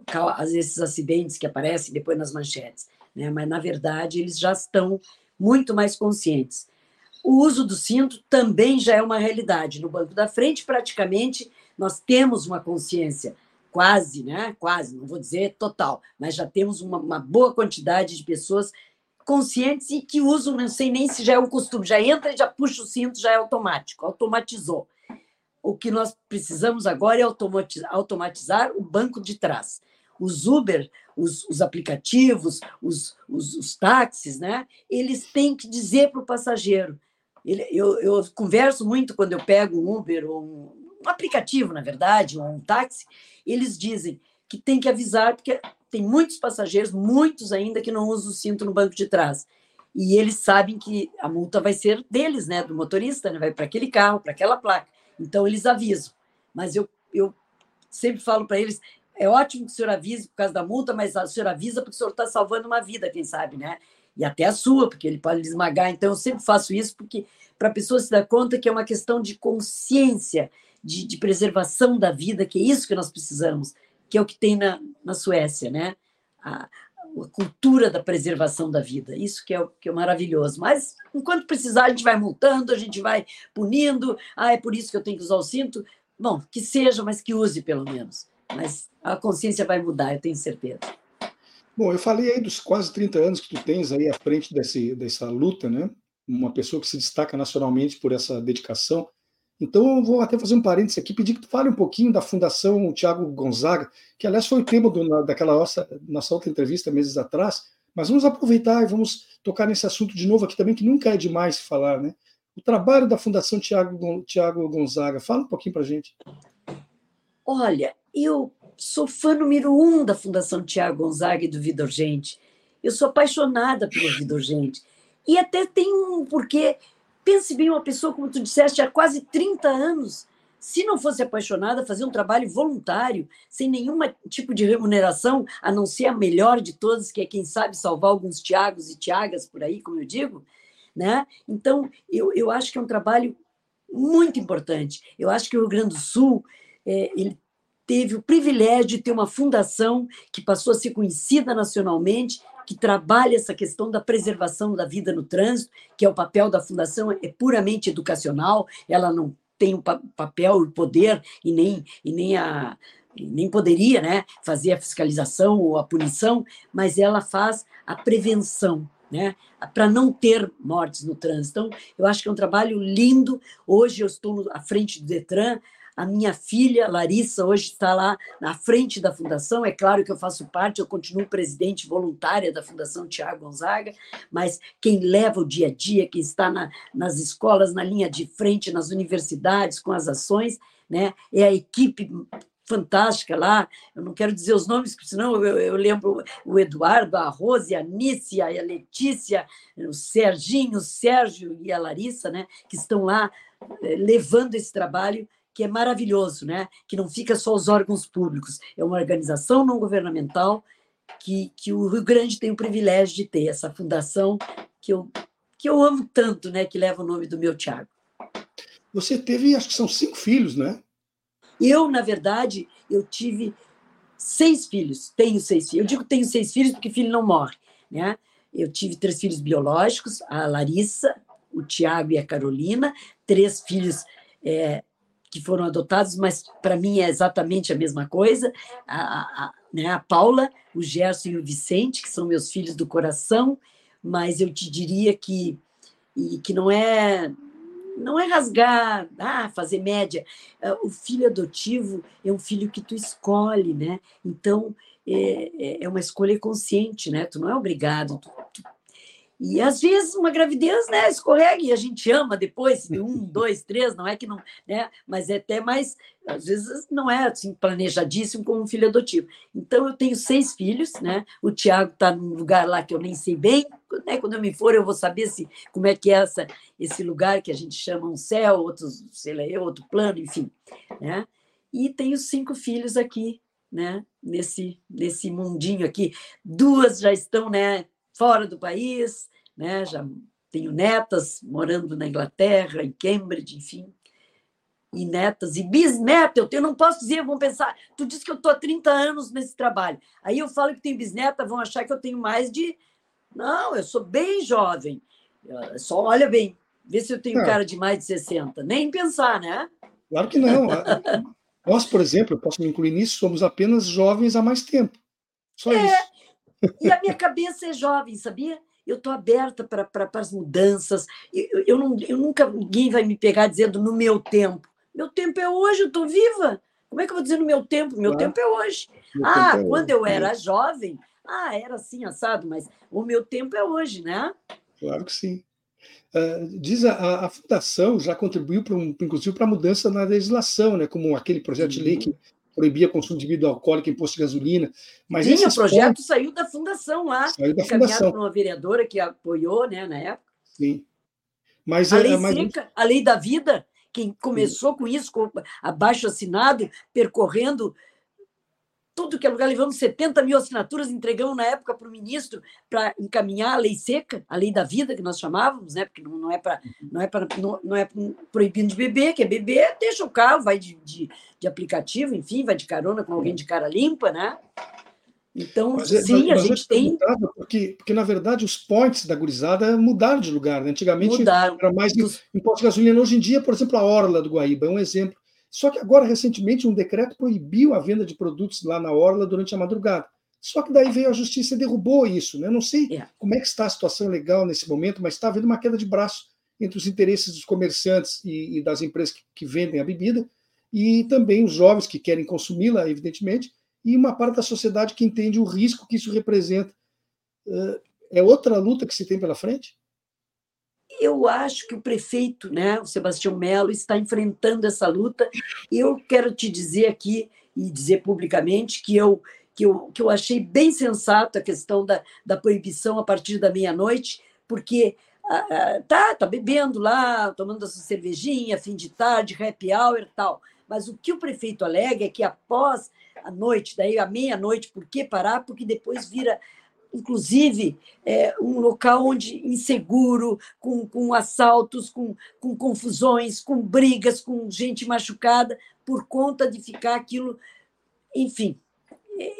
esses acidentes que aparecem depois nas manchetes, né, mas na verdade eles já estão muito mais conscientes. o uso do cinto também já é uma realidade. No banco da frente, praticamente, nós temos uma consciência quase, né? Quase, não vou dizer total, mas já temos uma, uma boa quantidade de pessoas conscientes e que usam, não sei nem se já é um costume, já entra já puxa o cinto, já é automático, automatizou. O que nós precisamos agora é automatizar, automatizar o banco de trás. Os Uber, os, os aplicativos, os, os, os, táxis, né? Eles têm que dizer para o passageiro. Ele, eu, eu converso muito quando eu pego um Uber ou um, um aplicativo, na verdade, ou um táxi, eles dizem que tem que avisar, porque tem muitos passageiros, muitos ainda, que não usam o cinto no banco de trás. E eles sabem que a multa vai ser deles, né, do motorista, né, vai para aquele carro, para aquela placa. Então, eles avisam. Mas eu, eu sempre falo para eles: é ótimo que o senhor avise por causa da multa, mas o senhor avisa porque o senhor está salvando uma vida, quem sabe, né? E até a sua, porque ele pode esmagar. Então, eu sempre faço isso porque para a pessoa se dar conta que é uma questão de consciência de, de, preservação da vida, que é isso que nós precisamos, que é o que tem na, na Suécia, né? A, a cultura da preservação da vida, isso que é, que é maravilhoso. Mas enquanto precisar, a gente vai multando, a gente vai punindo. Ah, é por isso que eu tenho que usar o cinto. Bom, que seja, mas que use pelo menos. Mas a consciência vai mudar, eu tenho certeza. Bom, eu falei aí dos quase 30 anos que tu tens aí à frente desse, dessa luta, né? Uma pessoa que se destaca nacionalmente por essa dedicação. Então, eu vou até fazer um parênteses aqui, pedir que tu fale um pouquinho da Fundação Tiago Gonzaga, que, aliás, foi o tema do, daquela nossa, nossa outra entrevista meses atrás, mas vamos aproveitar e vamos tocar nesse assunto de novo aqui também, que nunca é demais falar, né? O trabalho da Fundação Tiago, Tiago Gonzaga, fala um pouquinho para gente. Olha, eu sou fã número um da Fundação Tiago Gonzaga e do Vida Urgente. Eu sou apaixonada pelo Vida Urgente. E até tem um porquê Pense bem, uma pessoa, como tu disseste, há quase 30 anos, se não fosse apaixonada, fazer um trabalho voluntário, sem nenhum tipo de remuneração, a não ser a melhor de todas, que é quem sabe salvar alguns Tiagos e Tiagas por aí, como eu digo, né? Então, eu, eu acho que é um trabalho muito importante. Eu acho que o Rio Grande do Sul é, ele teve o privilégio de ter uma fundação que passou a ser conhecida nacionalmente que trabalha essa questão da preservação da vida no trânsito, que é o papel da fundação, é puramente educacional, ela não tem o papel, o poder e nem, e nem a nem poderia né, fazer a fiscalização ou a punição, mas ela faz a prevenção, né, para não ter mortes no trânsito. Então, eu acho que é um trabalho lindo. Hoje eu estou à frente do Detran, a minha filha, Larissa, hoje está lá na frente da fundação. É claro que eu faço parte, eu continuo presidente voluntária da Fundação Tiago Gonzaga, mas quem leva o dia a dia, quem está na, nas escolas, na linha de frente, nas universidades, com as ações, né, é a equipe fantástica lá. Eu não quero dizer os nomes, porque senão eu, eu lembro o Eduardo, a Rose, a Nícia, a Letícia, o Serginho, o Sérgio e a Larissa, né, que estão lá eh, levando esse trabalho que é maravilhoso, né? que não fica só os órgãos públicos, é uma organização não governamental que, que o Rio Grande tem o privilégio de ter, essa fundação que eu, que eu amo tanto, né? que leva o nome do meu Tiago. Você teve, acho que são cinco filhos, né? Eu, na verdade, eu tive seis filhos, tenho seis filhos. Eu digo tenho seis filhos porque filho não morre, né? Eu tive três filhos biológicos, a Larissa, o Tiago e a Carolina, três filhos é, que foram adotados, mas para mim é exatamente a mesma coisa. A, a, né, a Paula, o Gerson e o Vicente, que são meus filhos do coração, mas eu te diria que, e, que não é não é rasgar, ah, fazer média. É, o filho adotivo é um filho que tu escolhe, né? Então, é, é, é uma escolha consciente, né? Tu não é obrigado, tu, tu e às vezes uma gravidez, né, escorrega e a gente ama depois, de um, dois, três, não é que não, né, mas é até mais, às vezes não é assim planejadíssimo como um filho adotivo. Então eu tenho seis filhos, né, o Tiago está num lugar lá que eu nem sei bem, né, quando eu me for eu vou saber se, como é que é essa, esse lugar que a gente chama um céu, outros, sei lá, outro plano, enfim, né, e tenho cinco filhos aqui, né, nesse, nesse mundinho aqui. Duas já estão, né, fora do país, né? já tenho netas morando na Inglaterra, em Cambridge, enfim, e netas e bisneta, eu tenho, não posso dizer, vão pensar, tu disse que eu estou há 30 anos nesse trabalho. Aí eu falo que tenho bisneta, vão achar que eu tenho mais de. Não, eu sou bem jovem. Só olha bem, Vê se eu tenho cara de mais de 60. Nem pensar, né? Claro que não. Nós, por exemplo, eu posso me incluir nisso, somos apenas jovens há mais tempo. Só é, isso. E a minha cabeça é jovem, sabia? Eu estou aberta para as mudanças. Eu, eu, não, eu nunca, ninguém vai me pegar dizendo no meu tempo. Meu tempo é hoje, eu estou viva. Como é que eu vou dizer no meu tempo? Meu claro. tempo é hoje. Ah, é quando hoje. eu era jovem, ah, era assim, assado, mas o meu tempo é hoje, né? Claro que sim. Uh, diz a, a, fundação já contribuiu para um, inclusive para a mudança na legislação, né? Como aquele projeto de lei que proibia consumo de bebida alcoólica em posto de gasolina. Mas Sim, o projeto pontos... saiu da fundação lá, saiu da fundação. por uma vereadora que apoiou, né, na época. Sim. Mas a lei é, mas... seca, a lei da vida, quem começou Sim. com isso, com abaixo assinado, percorrendo tudo que é lugar, levamos 70 mil assinaturas, entregamos na época para o ministro para encaminhar a lei seca, a lei da vida, que nós chamávamos, né? porque não, é para não é para não, não, é proibindo de beber, quer beber, deixa o carro, vai de, de, de, aplicativo, enfim, vai de carona com alguém de cara limpa, né? Então, mas, é, sim, mas, a gente tem. Porque, porque, na verdade, os points da gurizada mudaram de lugar. Né? Antigamente mudaram. era mais em, em posto de gasolina. Hoje em dia, por exemplo, a Orla do Guaíba é um exemplo só que agora, recentemente, um decreto proibiu a venda de produtos lá na orla durante a madrugada. Só que daí veio a justiça e derrubou isso. Né? Não sei yeah. É. como é que está a situação legal nesse momento, mas está havendo uma queda de braço entre os interesses dos comerciantes e, e das empresas que, que, vendem a bebida, e também os jovens que querem consumi-la, evidentemente, e uma parte da sociedade que entende o risco que isso representa. É outra luta que se tem pela frente? Eu acho que o prefeito, né, o Sebastião Melo, está enfrentando essa luta. Eu quero te dizer aqui e dizer publicamente que eu que eu, que eu achei bem sensato a questão da, da proibição a partir da meia-noite, porque ah, ah, tá, tá bebendo lá, tomando a sua cervejinha, fim de tarde, happy hour e tal. Mas o que o prefeito alega é que após a noite, daí a meia-noite, por que parar? Porque depois vira inclusive é, um local onde inseguro, com, com assaltos, com, com confusões, com brigas, com gente machucada, por conta de ficar aquilo. Enfim,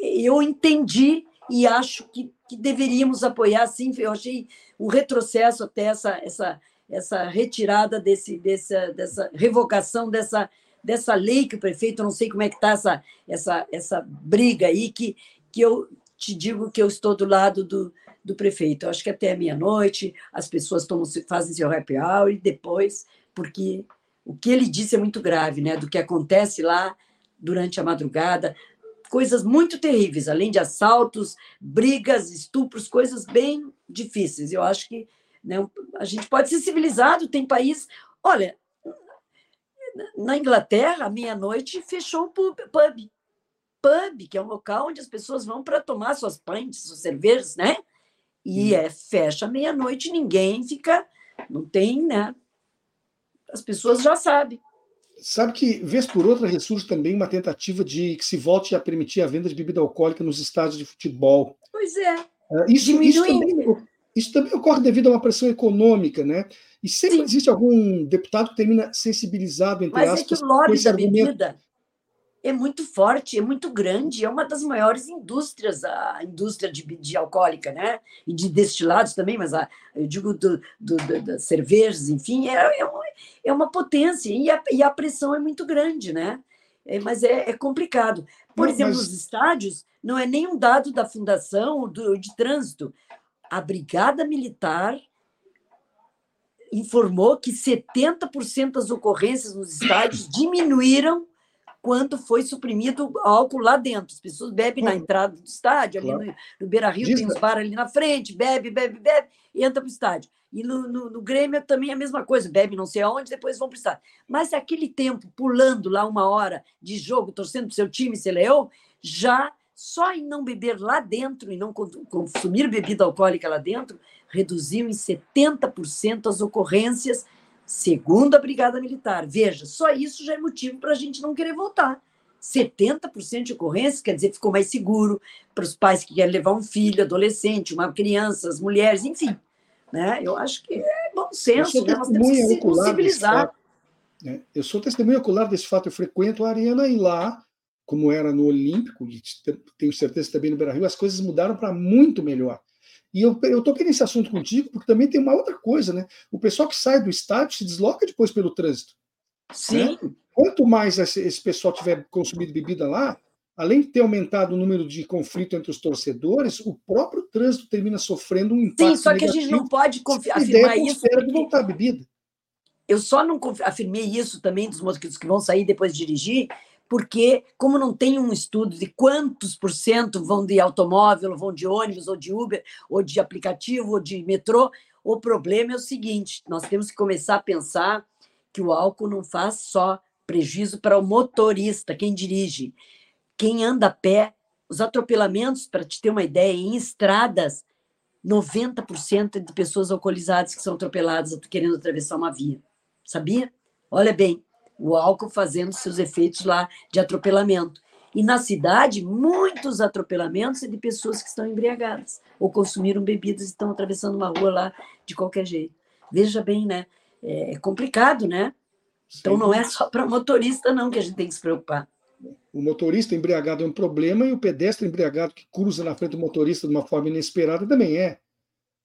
eu entendi e acho que, que deveríamos apoiar, sim. Eu achei um retrocesso até essa, essa, essa retirada desse, dessa, dessa revogação dessa, dessa lei que o prefeito, não sei como é que está essa, essa, essa briga aí, que, que eu te digo que eu estou do lado do, do prefeito. Eu acho que até meia-noite as pessoas tomam, fazem seu happy hour e depois, porque o que ele disse é muito grave, né? Do que acontece lá durante a madrugada, coisas muito terríveis, além de assaltos, brigas, estupros, coisas bem difíceis. Eu acho que né, a gente pode ser civilizado, tem país. Olha, na Inglaterra, meia-noite, fechou o pub pub, que é um local onde as pessoas vão para tomar suas pints, suas cervejas, né? E hum. é fecha meia-noite, ninguém fica, não tem, né? As pessoas já sabem. Sabe que, vez por outra, ressurge também uma tentativa de que se volte a permitir a venda de bebida alcoólica nos estádios de futebol. Pois é. Uh, isso, isso, também, isso, também, ocorre devido a uma pressão econômica, né? E sempre Sim. existe algum deputado que termina sensibilizado, entre Mas aspas, é que o lobby da argumento. bebida é muito forte, é muito grande, é uma das maiores indústrias, a indústria de, de alcoólica, né? E de destilados também, mas a, eu digo do, do, do das cervejas, enfim, é, é, uma, é uma potência e a, e a pressão é muito grande, né? É, mas é, é, complicado. Por não, exemplo, mas... os estádios, não é nenhum dado da Fundação do, de Trânsito. A Brigada Militar informou que 70% das ocorrências nos estádios diminuíram quando foi suprimido álcool lá dentro. As pessoas bebem na entrada do estádio, ali no, no Beira Rio, tem os bares ali na frente, bebe, bebe, bebe, e entra para o estádio. E no, no, no, Grêmio também é a mesma coisa, bebe não sei aonde, depois vão para o estádio. Mas aquele tempo pulando lá uma hora de jogo, torcendo para o seu time, se leão, já só em não beber lá dentro e não consumir bebida alcoólica lá dentro, reduziu em 70% as ocorrências segundo a Brigada Militar. Veja, só isso já é motivo para a gente não querer voltar. 70% de ocorrências, quer dizer, ficou mais seguro para os pais que querem levar um filho, adolescente, uma criança, as mulheres, enfim. Né? Eu acho que é bom senso, né? nós temos que se sensibilizar. Né? Eu sou testemunha ocular desse fato, eu frequento a Arena e lá, como era no Olímpico, e tenho certeza também no Beira-Rio, as coisas mudaram para muito melhor. E eu, eu toquei nesse assunto contigo, porque também tem uma outra coisa, né? O pessoal que sai do estádio se desloca depois pelo trânsito. Sim. Né? Quanto mais esse, esse pessoal tiver consumido bebida lá, além de ter aumentado o número de conflito entre os torcedores, o próprio trânsito termina sofrendo um impacto. Sim, só que a gente não pode afirmar isso. Porque... voltar a bebida. Eu só não afirmei isso também dos motoquistas que vão sair depois de dirigir, porque, como não tem um estudo de quantos por cento vão de automóvel, vão de ônibus, ou de Uber, ou de aplicativo, ou de metrô, o problema é o seguinte: nós temos que começar a pensar que o álcool não faz só prejuízo para o motorista, quem dirige, quem anda a pé. Os atropelamentos, para te ter uma ideia, em estradas, 90% de pessoas alcoolizadas que são atropeladas querendo atravessar uma via. Sabia? Olha bem, o álcool fazendo seus efeitos lá de atropelamento. E na cidade, muitos atropelamentos é de pessoas que estão embriagadas ou consumiram bebidas e estão atravessando uma rua lá de qualquer jeito. Veja bem, né? É, é complicado, né? Então não é só para motorista não que a gente tem que se preocupar. O motorista embriagado é um problema e o pedestre embriagado que cruza na frente do motorista de uma forma inesperada também é.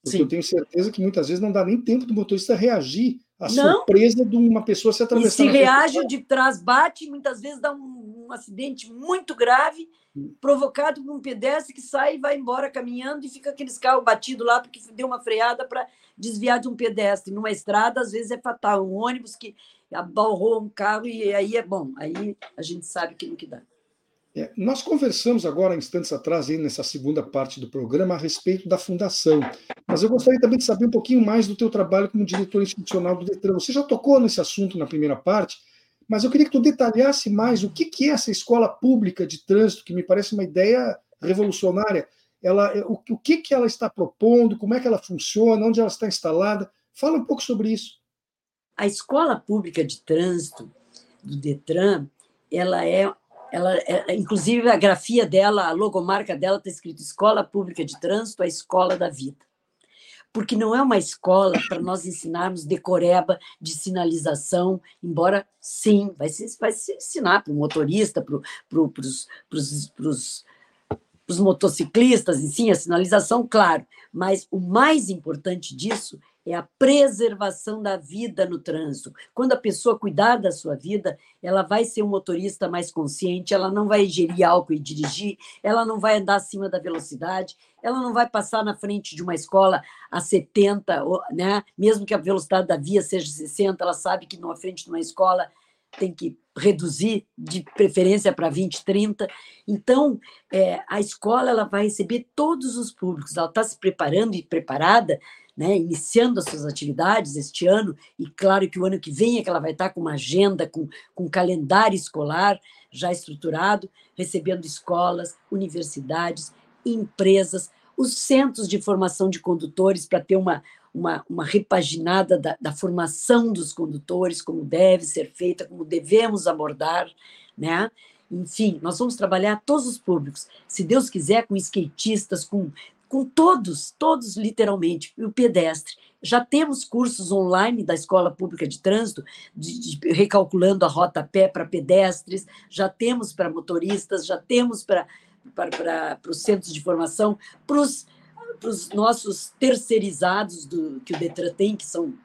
Porque Sim. eu tenho certeza que muitas vezes não dá nem tempo do motorista reagir à não. surpresa de uma pessoa se atravessar. E se reage de trás, bate, muitas vezes dá um, um acidente muito grave, hum. provocado por um pedestre que sai e vai embora caminhando e fica aqueles carros batidos lá porque deu uma freada para desviar de um pedestre. Numa estrada, às vezes é fatal. Um ônibus que abalrou um carro e aí é bom. Aí a gente sabe que não que dá. É, nós conversamos agora, instantes atrás, aí, nessa segunda parte do programa, a respeito da fundação. Mas eu gostaria também de saber um pouquinho mais do teu trabalho como diretor institucional do Detran. Você já tocou nesse assunto na primeira parte, mas eu queria que tu detalhasse mais o que, que é essa escola pública de trânsito, que me parece uma ideia revolucionária. Ela, o, o que, que ela está propondo, como é que ela funciona, onde ela está instalada. Fala um pouco sobre isso. A escola pública de trânsito do Detran, ela é ela, é, inclusive, a grafia dela, a logomarca dela está escrito Escola Pública de Trânsito, a Escola da Vida. Porque não é uma escola para nós ensinarmos decoreba de sinalização, embora sim, vai se, vai se ensinar para o motorista, para pro, os motociclistas, sim, a sinalização, claro, mas o mais importante disso é a preservação da vida no trânsito. Quando a pessoa cuidar da sua vida, ela vai ser um motorista mais consciente, ela não vai ingerir álcool e dirigir, ela não vai andar acima da velocidade, ela não vai passar na frente de uma escola a 70, né? mesmo que a velocidade da via seja 60, ela sabe que na frente de uma escola tem que reduzir de preferência para 20, 30. Então, é, a escola ela vai receber todos os públicos, ela está se preparando e preparada né, iniciando as suas atividades este ano, e claro que o ano que vem é que ela vai estar com uma agenda, com, com um calendário escolar já estruturado, recebendo escolas, universidades, empresas, os centros de formação de condutores para ter uma, uma, uma repaginada da, da, formação dos condutores, como deve ser feita, como devemos abordar, né? Enfim, nós vamos trabalhar todos os públicos, se Deus quiser, com skatistas, com com todos, todos literalmente, o pedestre. Já temos cursos online da Escola Pública de Trânsito, de, de, recalculando a rota a pé para pedestres, já temos para motoristas, já temos para, os centros de formação, para os nossos terceirizados do, que o Detran tem, que são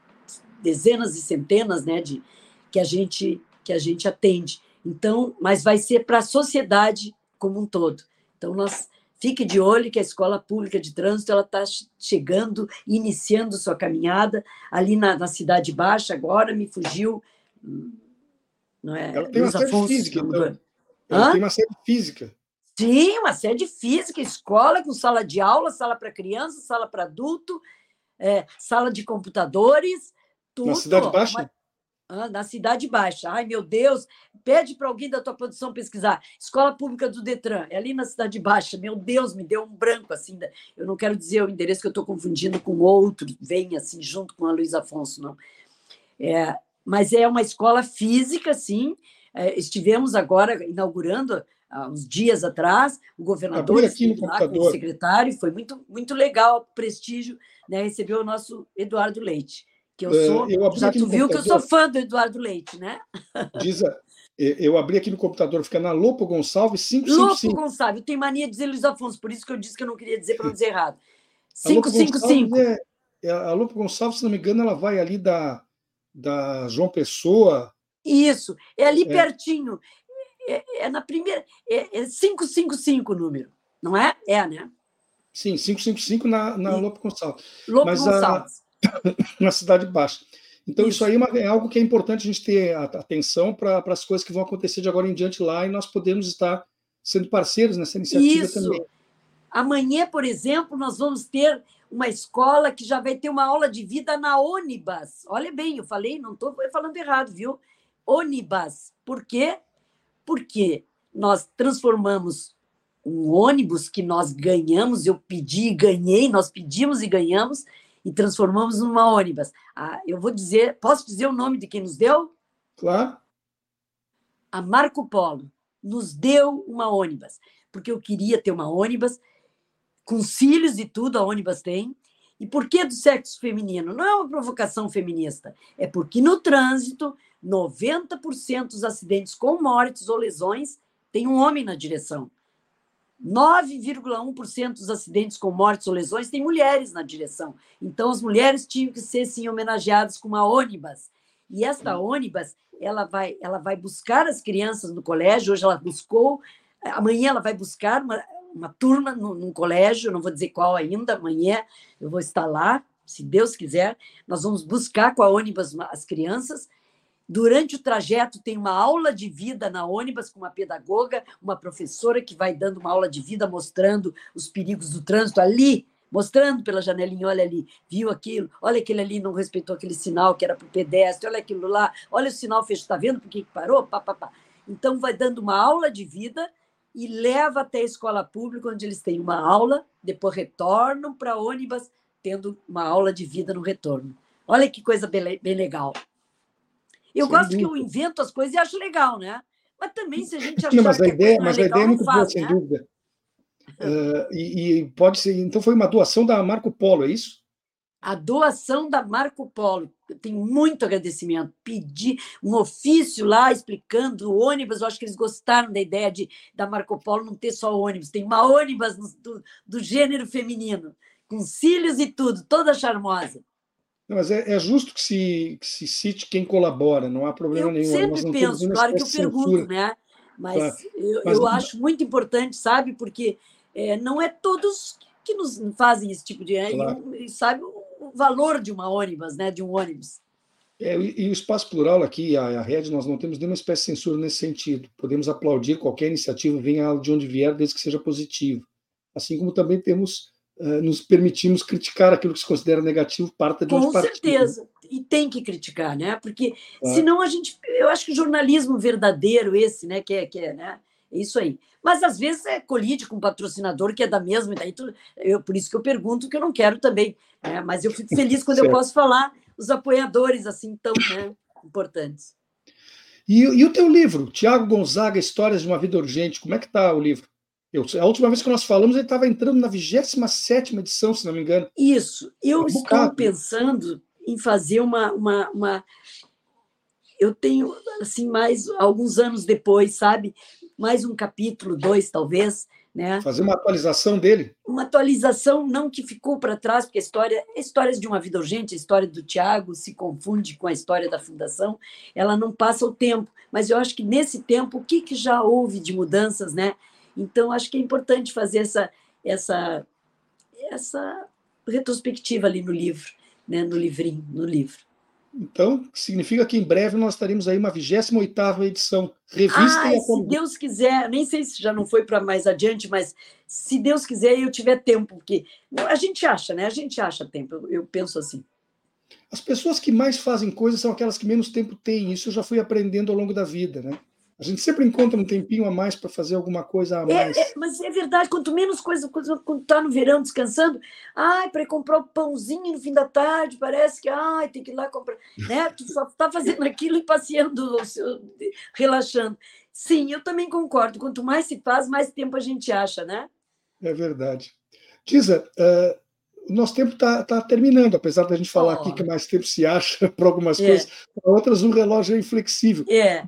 dezenas e centenas né, de, que, a gente, que a gente atende. Então, mas vai ser para a sociedade como um todo. Então, nós Fique de olho que a escola pública de trânsito ela está chegando, iniciando sua caminhada ali na, na Cidade Baixa. Agora me fugiu. Não é? Ela tem uma Afonso, sede física. Então. Ela tem uma sede física. Sim, uma sede física, escola com sala de aula, sala para criança, sala para adulto, é, sala de computadores, tudo. Na Cidade Baixa? Uma, na Cidade Baixa. Ai, meu Deus, pede para alguém da tua produção pesquisar. Escola Pública do Detran, é ali na Cidade Baixa. Meu Deus, me deu um branco assim. Eu não quero dizer o endereço que eu estou confundindo com outro, vem assim, junto com a Luiz Afonso, não. É, mas é uma escola física, sim. É, estivemos agora inaugurando há uns dias atrás, o governador esteve lá com o secretário, foi muito, muito legal, prestígio, né, recebeu o nosso Eduardo Leite que eu é, sou. Eu já tu viu que eu sou fã do Eduardo Leite, né? Diz a, eu abri aqui no computador, fica na Lopo Gonçalves 555. Lopo Gonçalves, eu tenho mania de dizer Luiz Afonso, por isso que eu disse que eu não queria dizer para não dizer errado. 555. É, é, a Lupa Gonçalves, se não me engano, ela vai ali da, da João Pessoa. Isso, é ali é. pertinho. É, é, na primeira. É, é 555 o número, não é? É, né? Sim, 555 na, na Lopo Gonçalves. Lopo Mas Gonçalves. A, na Cidade Baixa. Então, isso, isso aí é, uma, é, algo que é importante a gente ter atenção para as coisas que vão acontecer de agora em diante lá e nós podemos estar sendo parceiros nessa iniciativa isso. também. Amanhã, por exemplo, nós vamos ter uma escola que já vai ter uma aula de vida na Onibas. Olha bem, eu falei, não estou falando errado, viu? Onibas. Por quê? Porque nós transformamos um ônibus que nós ganhamos, eu pedi e ganhei, nós pedimos e ganhamos, e transformamos numa ônibus. Ah, eu vou dizer, posso dizer o nome de quem nos deu? Claro. A Marco Polo nos deu uma ônibus, porque eu queria ter uma ônibus com cílios e tudo, a ônibus tem. E por que do sexo feminino? Não é uma provocação feminista, é porque no trânsito, 90% dos acidentes com mortes ou lesões tem um homem na direção. 9,1% dos acidentes com mortes ou lesões têm mulheres na direção. Então, as mulheres tinham que ser, sim, homenageadas com uma ônibus. E esta ônibus, ela vai, ela vai buscar as crianças no colégio. Hoje ela buscou, amanhã ela vai buscar uma, uma turma no, num colégio, não vou dizer qual ainda, amanhã eu vou estar lá, se Deus quiser. Nós vamos buscar com a ônibus as crianças Durante o trajeto, tem uma aula de vida na ônibus com uma pedagoga, uma professora que vai dando uma aula de vida mostrando os perigos do trânsito ali, mostrando pela janelinha, olha ali, viu aquilo, olha aquele ali não respeitou aquele sinal que era para o pedestre, olha aquilo lá, olha o sinal fechou, está vendo por que parou? Pá, pá, pá. Então, vai dando uma aula de vida e leva até a escola pública, onde eles têm uma aula, depois retornam para ônibus, tendo uma aula de vida no retorno. Olha que coisa bem, bem legal. Eu gosto que eu invento as coisas e acho legal, né? Mas também, se a gente achar mas a é ideia, mas é legal, a ideia é muito boa, faz, sem né? dúvida. Uh, e, e, pode ser. Então, foi uma doação da Marco Polo, é isso? A doação da Marco Polo. Eu tenho muito agradecimento. Pedi um ofício lá explicando o ônibus. Eu acho que eles gostaram da ideia de da Marco Polo não ter só ônibus, tem uma ônibus do, do gênero feminino, com cílios e tudo, toda charmosa. Não, mas é, é, justo que se, que se cite quem colabora, não há problema eu nenhum. Sempre penso, claro que eu pergunto, né? Mas, claro. eu, mas eu não... acho muito importante, sabe? Porque é, não é todos que nos fazem esse tipo de. Claro. E, sabe o valor de uma ônibus, né? De um ônibus. É, e, o espaço plural aqui, a, a rede, nós não temos nenhuma espécie de censura nesse sentido. Podemos aplaudir qualquer iniciativa, venha de onde vier, desde que seja positivo. Assim como também temos nos permitimos criticar aquilo que se considera negativo, parte de Com certeza. E tem que criticar, né? Porque é. senão a gente. Eu acho que o jornalismo verdadeiro, esse, né? Que é, que é, né? É isso aí. Mas às vezes é colide com um patrocinador que é da mesma, e daí tu, eu, por isso que eu pergunto que eu não quero também. Né? Mas eu fico feliz quando eu posso falar os apoiadores assim tão né, importantes. E, e o teu livro, Tiago Gonzaga, Histórias de uma Vida Urgente, como é que está o livro? Eu, a última vez que nós falamos, ele estava entrando na 27 edição, se não me engano. Isso. Eu é um estou bocado. pensando em fazer uma, uma, uma. Eu tenho, assim, mais alguns anos depois, sabe? Mais um capítulo, dois, talvez. Né? Fazer uma atualização dele? Uma atualização, não que ficou para trás, porque a história, a história de uma vida urgente, a história do Tiago se confunde com a história da fundação, ela não passa o tempo. Mas eu acho que nesse tempo, o que, que já houve de mudanças, né? Então, acho que é importante fazer essa, essa, essa retrospectiva ali no livro, né? no livrinho, no livro. Então, significa que em breve nós estaremos aí uma 28ª edição, revista Ai, e se Deus quiser, nem sei se já não foi para mais adiante, mas se Deus quiser e eu tiver tempo, porque a gente acha, né? A gente acha tempo, eu, eu penso assim. As pessoas que mais fazem coisas são aquelas que menos tempo têm, isso eu já fui aprendendo ao longo da vida, né? A gente sempre encontra um tempinho a mais para fazer alguma coisa a mais. É, é, mas é verdade, quanto menos coisa, quando está no verão descansando, ai, para comprar o pãozinho no fim da tarde, parece que ai, tem que ir lá comprar. Né? Tu só está fazendo aquilo e passeando, relaxando. Sim, eu também concordo. Quanto mais se faz, mais tempo a gente acha, né? É verdade. Tisa, uh, o nosso tempo está tá terminando, apesar da gente falar oh. aqui que mais tempo se acha para algumas é. coisas, para outras o relógio é inflexível. É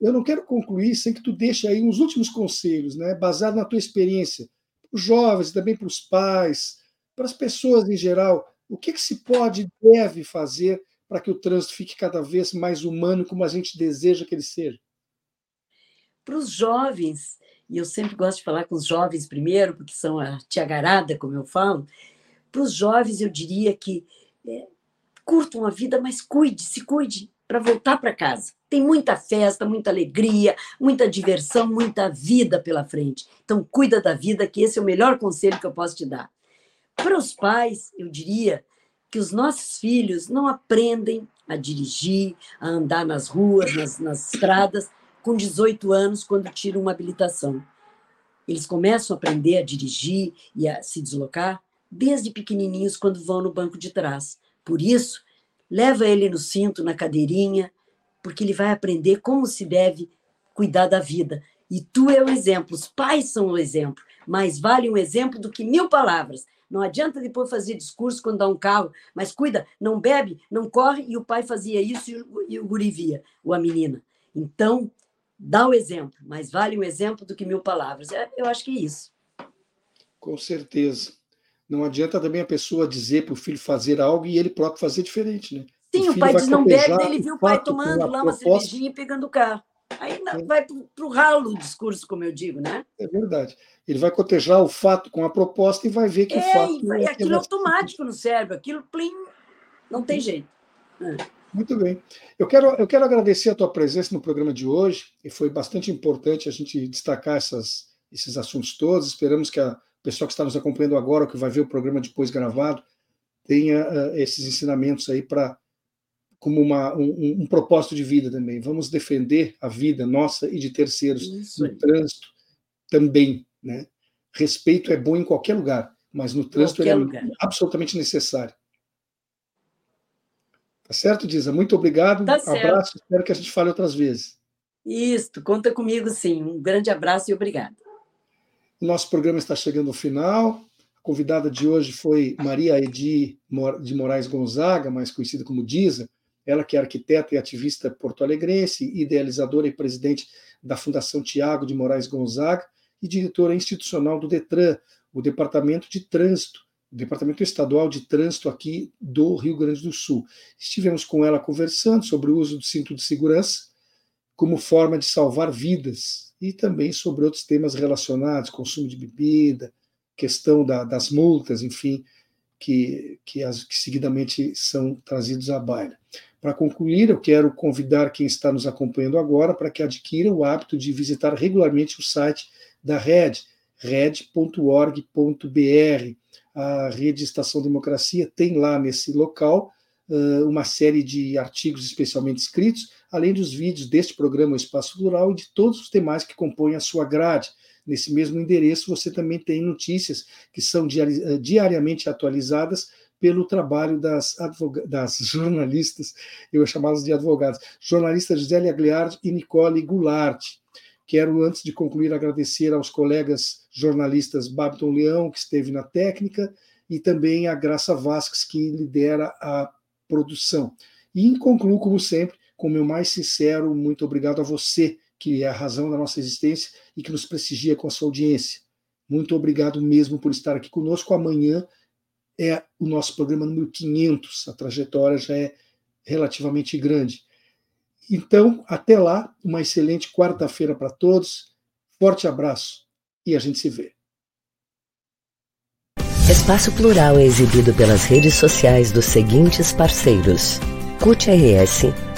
eu não quero concluir sem que tu deixe aí uns últimos conselhos, né, baseado na tua experiência, para os jovens, também para os pais, para as pessoas em geral, o que, que se pode e deve fazer para que o trânsito fique cada vez mais humano, como a gente deseja que ele seja? Para os jovens, e eu sempre gosto de falar com os jovens primeiro, porque são a tiagarada, como eu falo, para os jovens eu diria que é, curtam a vida, mas cuide, se cuide para voltar para casa. Tem muita festa, muita alegria, muita diversão, muita vida pela frente. Então, cuida da vida, que esse é o melhor conselho que eu posso te dar. Para os pais, eu diria que os nossos filhos não aprendem a dirigir, a andar nas ruas, nas, nas estradas, com 18 anos, quando tiram uma habilitação. Eles começam a aprender a dirigir e a se deslocar desde pequenininhos, quando vão no banco de trás. Por isso, leva ele no cinto, na cadeirinha, porque ele vai aprender como se deve cuidar da vida. E tu é o exemplo, os pais são o exemplo. Mais vale um exemplo do que mil palavras. Não adianta depois fazer discurso quando dá um carro, mas cuida, não bebe, não corre, e o pai fazia isso e o guri via, ou a menina. Então, dá o exemplo, mas vale um exemplo do que mil palavras. É, eu acho que é isso. Com certeza. Não adianta também a pessoa dizer para o filho fazer algo e ele próprio fazer diferente, né? Sim, o, o pai diz não bebe, ele viu o pai tomando lá uma cervejinha e pegando o carro. Aí é. vai para o ralo o discurso, como eu digo, né? É verdade. Ele vai cotejar o fato com a proposta e vai ver que é, o fato. Vai, é aquilo automático no cérebro, aquilo plim, não tem jeito. É. Muito bem. Eu quero, eu quero agradecer a tua presença no programa de hoje, e foi bastante importante a gente destacar essas, esses assuntos todos. Esperamos que a pessoa que está nos acompanhando agora, ou que vai ver o programa depois gravado, tenha uh, esses ensinamentos aí para como uma, um, um, propósito de vida também. Vamos defender a vida nossa e de terceiros Isso no aí. trânsito também. Né? Respeito é bom em qualquer lugar, mas no trânsito ele é lugar. absolutamente necessário. Tá certo, Diza? Muito obrigado. Tá abraço. Espero que a gente fale outras vezes. Isso, conta comigo sim. Um grande abraço e obrigado. Nosso programa está chegando ao final. A convidada de hoje foi Maria Edi de Moraes Gonzaga, mais conhecida como Diza ela que é arquiteta e ativista porto-alegrense, idealizadora e presidente da Fundação Tiago de Moraes Gonzaga e diretora institucional do DETRAN, o Departamento de Trânsito, o Departamento Estadual de Trânsito aqui do Rio Grande do Sul. Estivemos com ela conversando sobre o uso do cinto de segurança como forma de salvar vidas e também sobre outros temas relacionados, consumo de bebida, questão da, das multas, enfim, que, que, as, que seguidamente são trazidos à baila. Para concluir, eu quero convidar quem está nos acompanhando agora para que adquira o hábito de visitar regularmente o site da Rede, red.org.br. A Rede Estação Democracia tem lá nesse local uma série de artigos especialmente escritos, além dos vídeos deste programa Espaço Rural e de todos os demais que compõem a sua grade. Nesse mesmo endereço você também tem notícias que são diariamente atualizadas pelo trabalho das, das jornalistas, eu vou chamá-las de advogadas, jornalistas Gisele Agliard e Nicole Goulart. Quero, antes de concluir, agradecer aos colegas jornalistas Babiton Leão, que esteve na técnica, e também a Graça Vasques, que lidera a produção. E concluo, como sempre, com meu mais sincero muito obrigado a você, que é a razão da nossa existência e que nos prestigia com a sua audiência. Muito obrigado mesmo por estar aqui conosco. Amanhã é o nosso programa número 500, a trajetória já é relativamente grande. Então, até lá, uma excelente quarta-feira para todos, forte abraço e a gente se vê. Espaço Plural é exibido pelas redes sociais dos seguintes parceiros: CUT RS,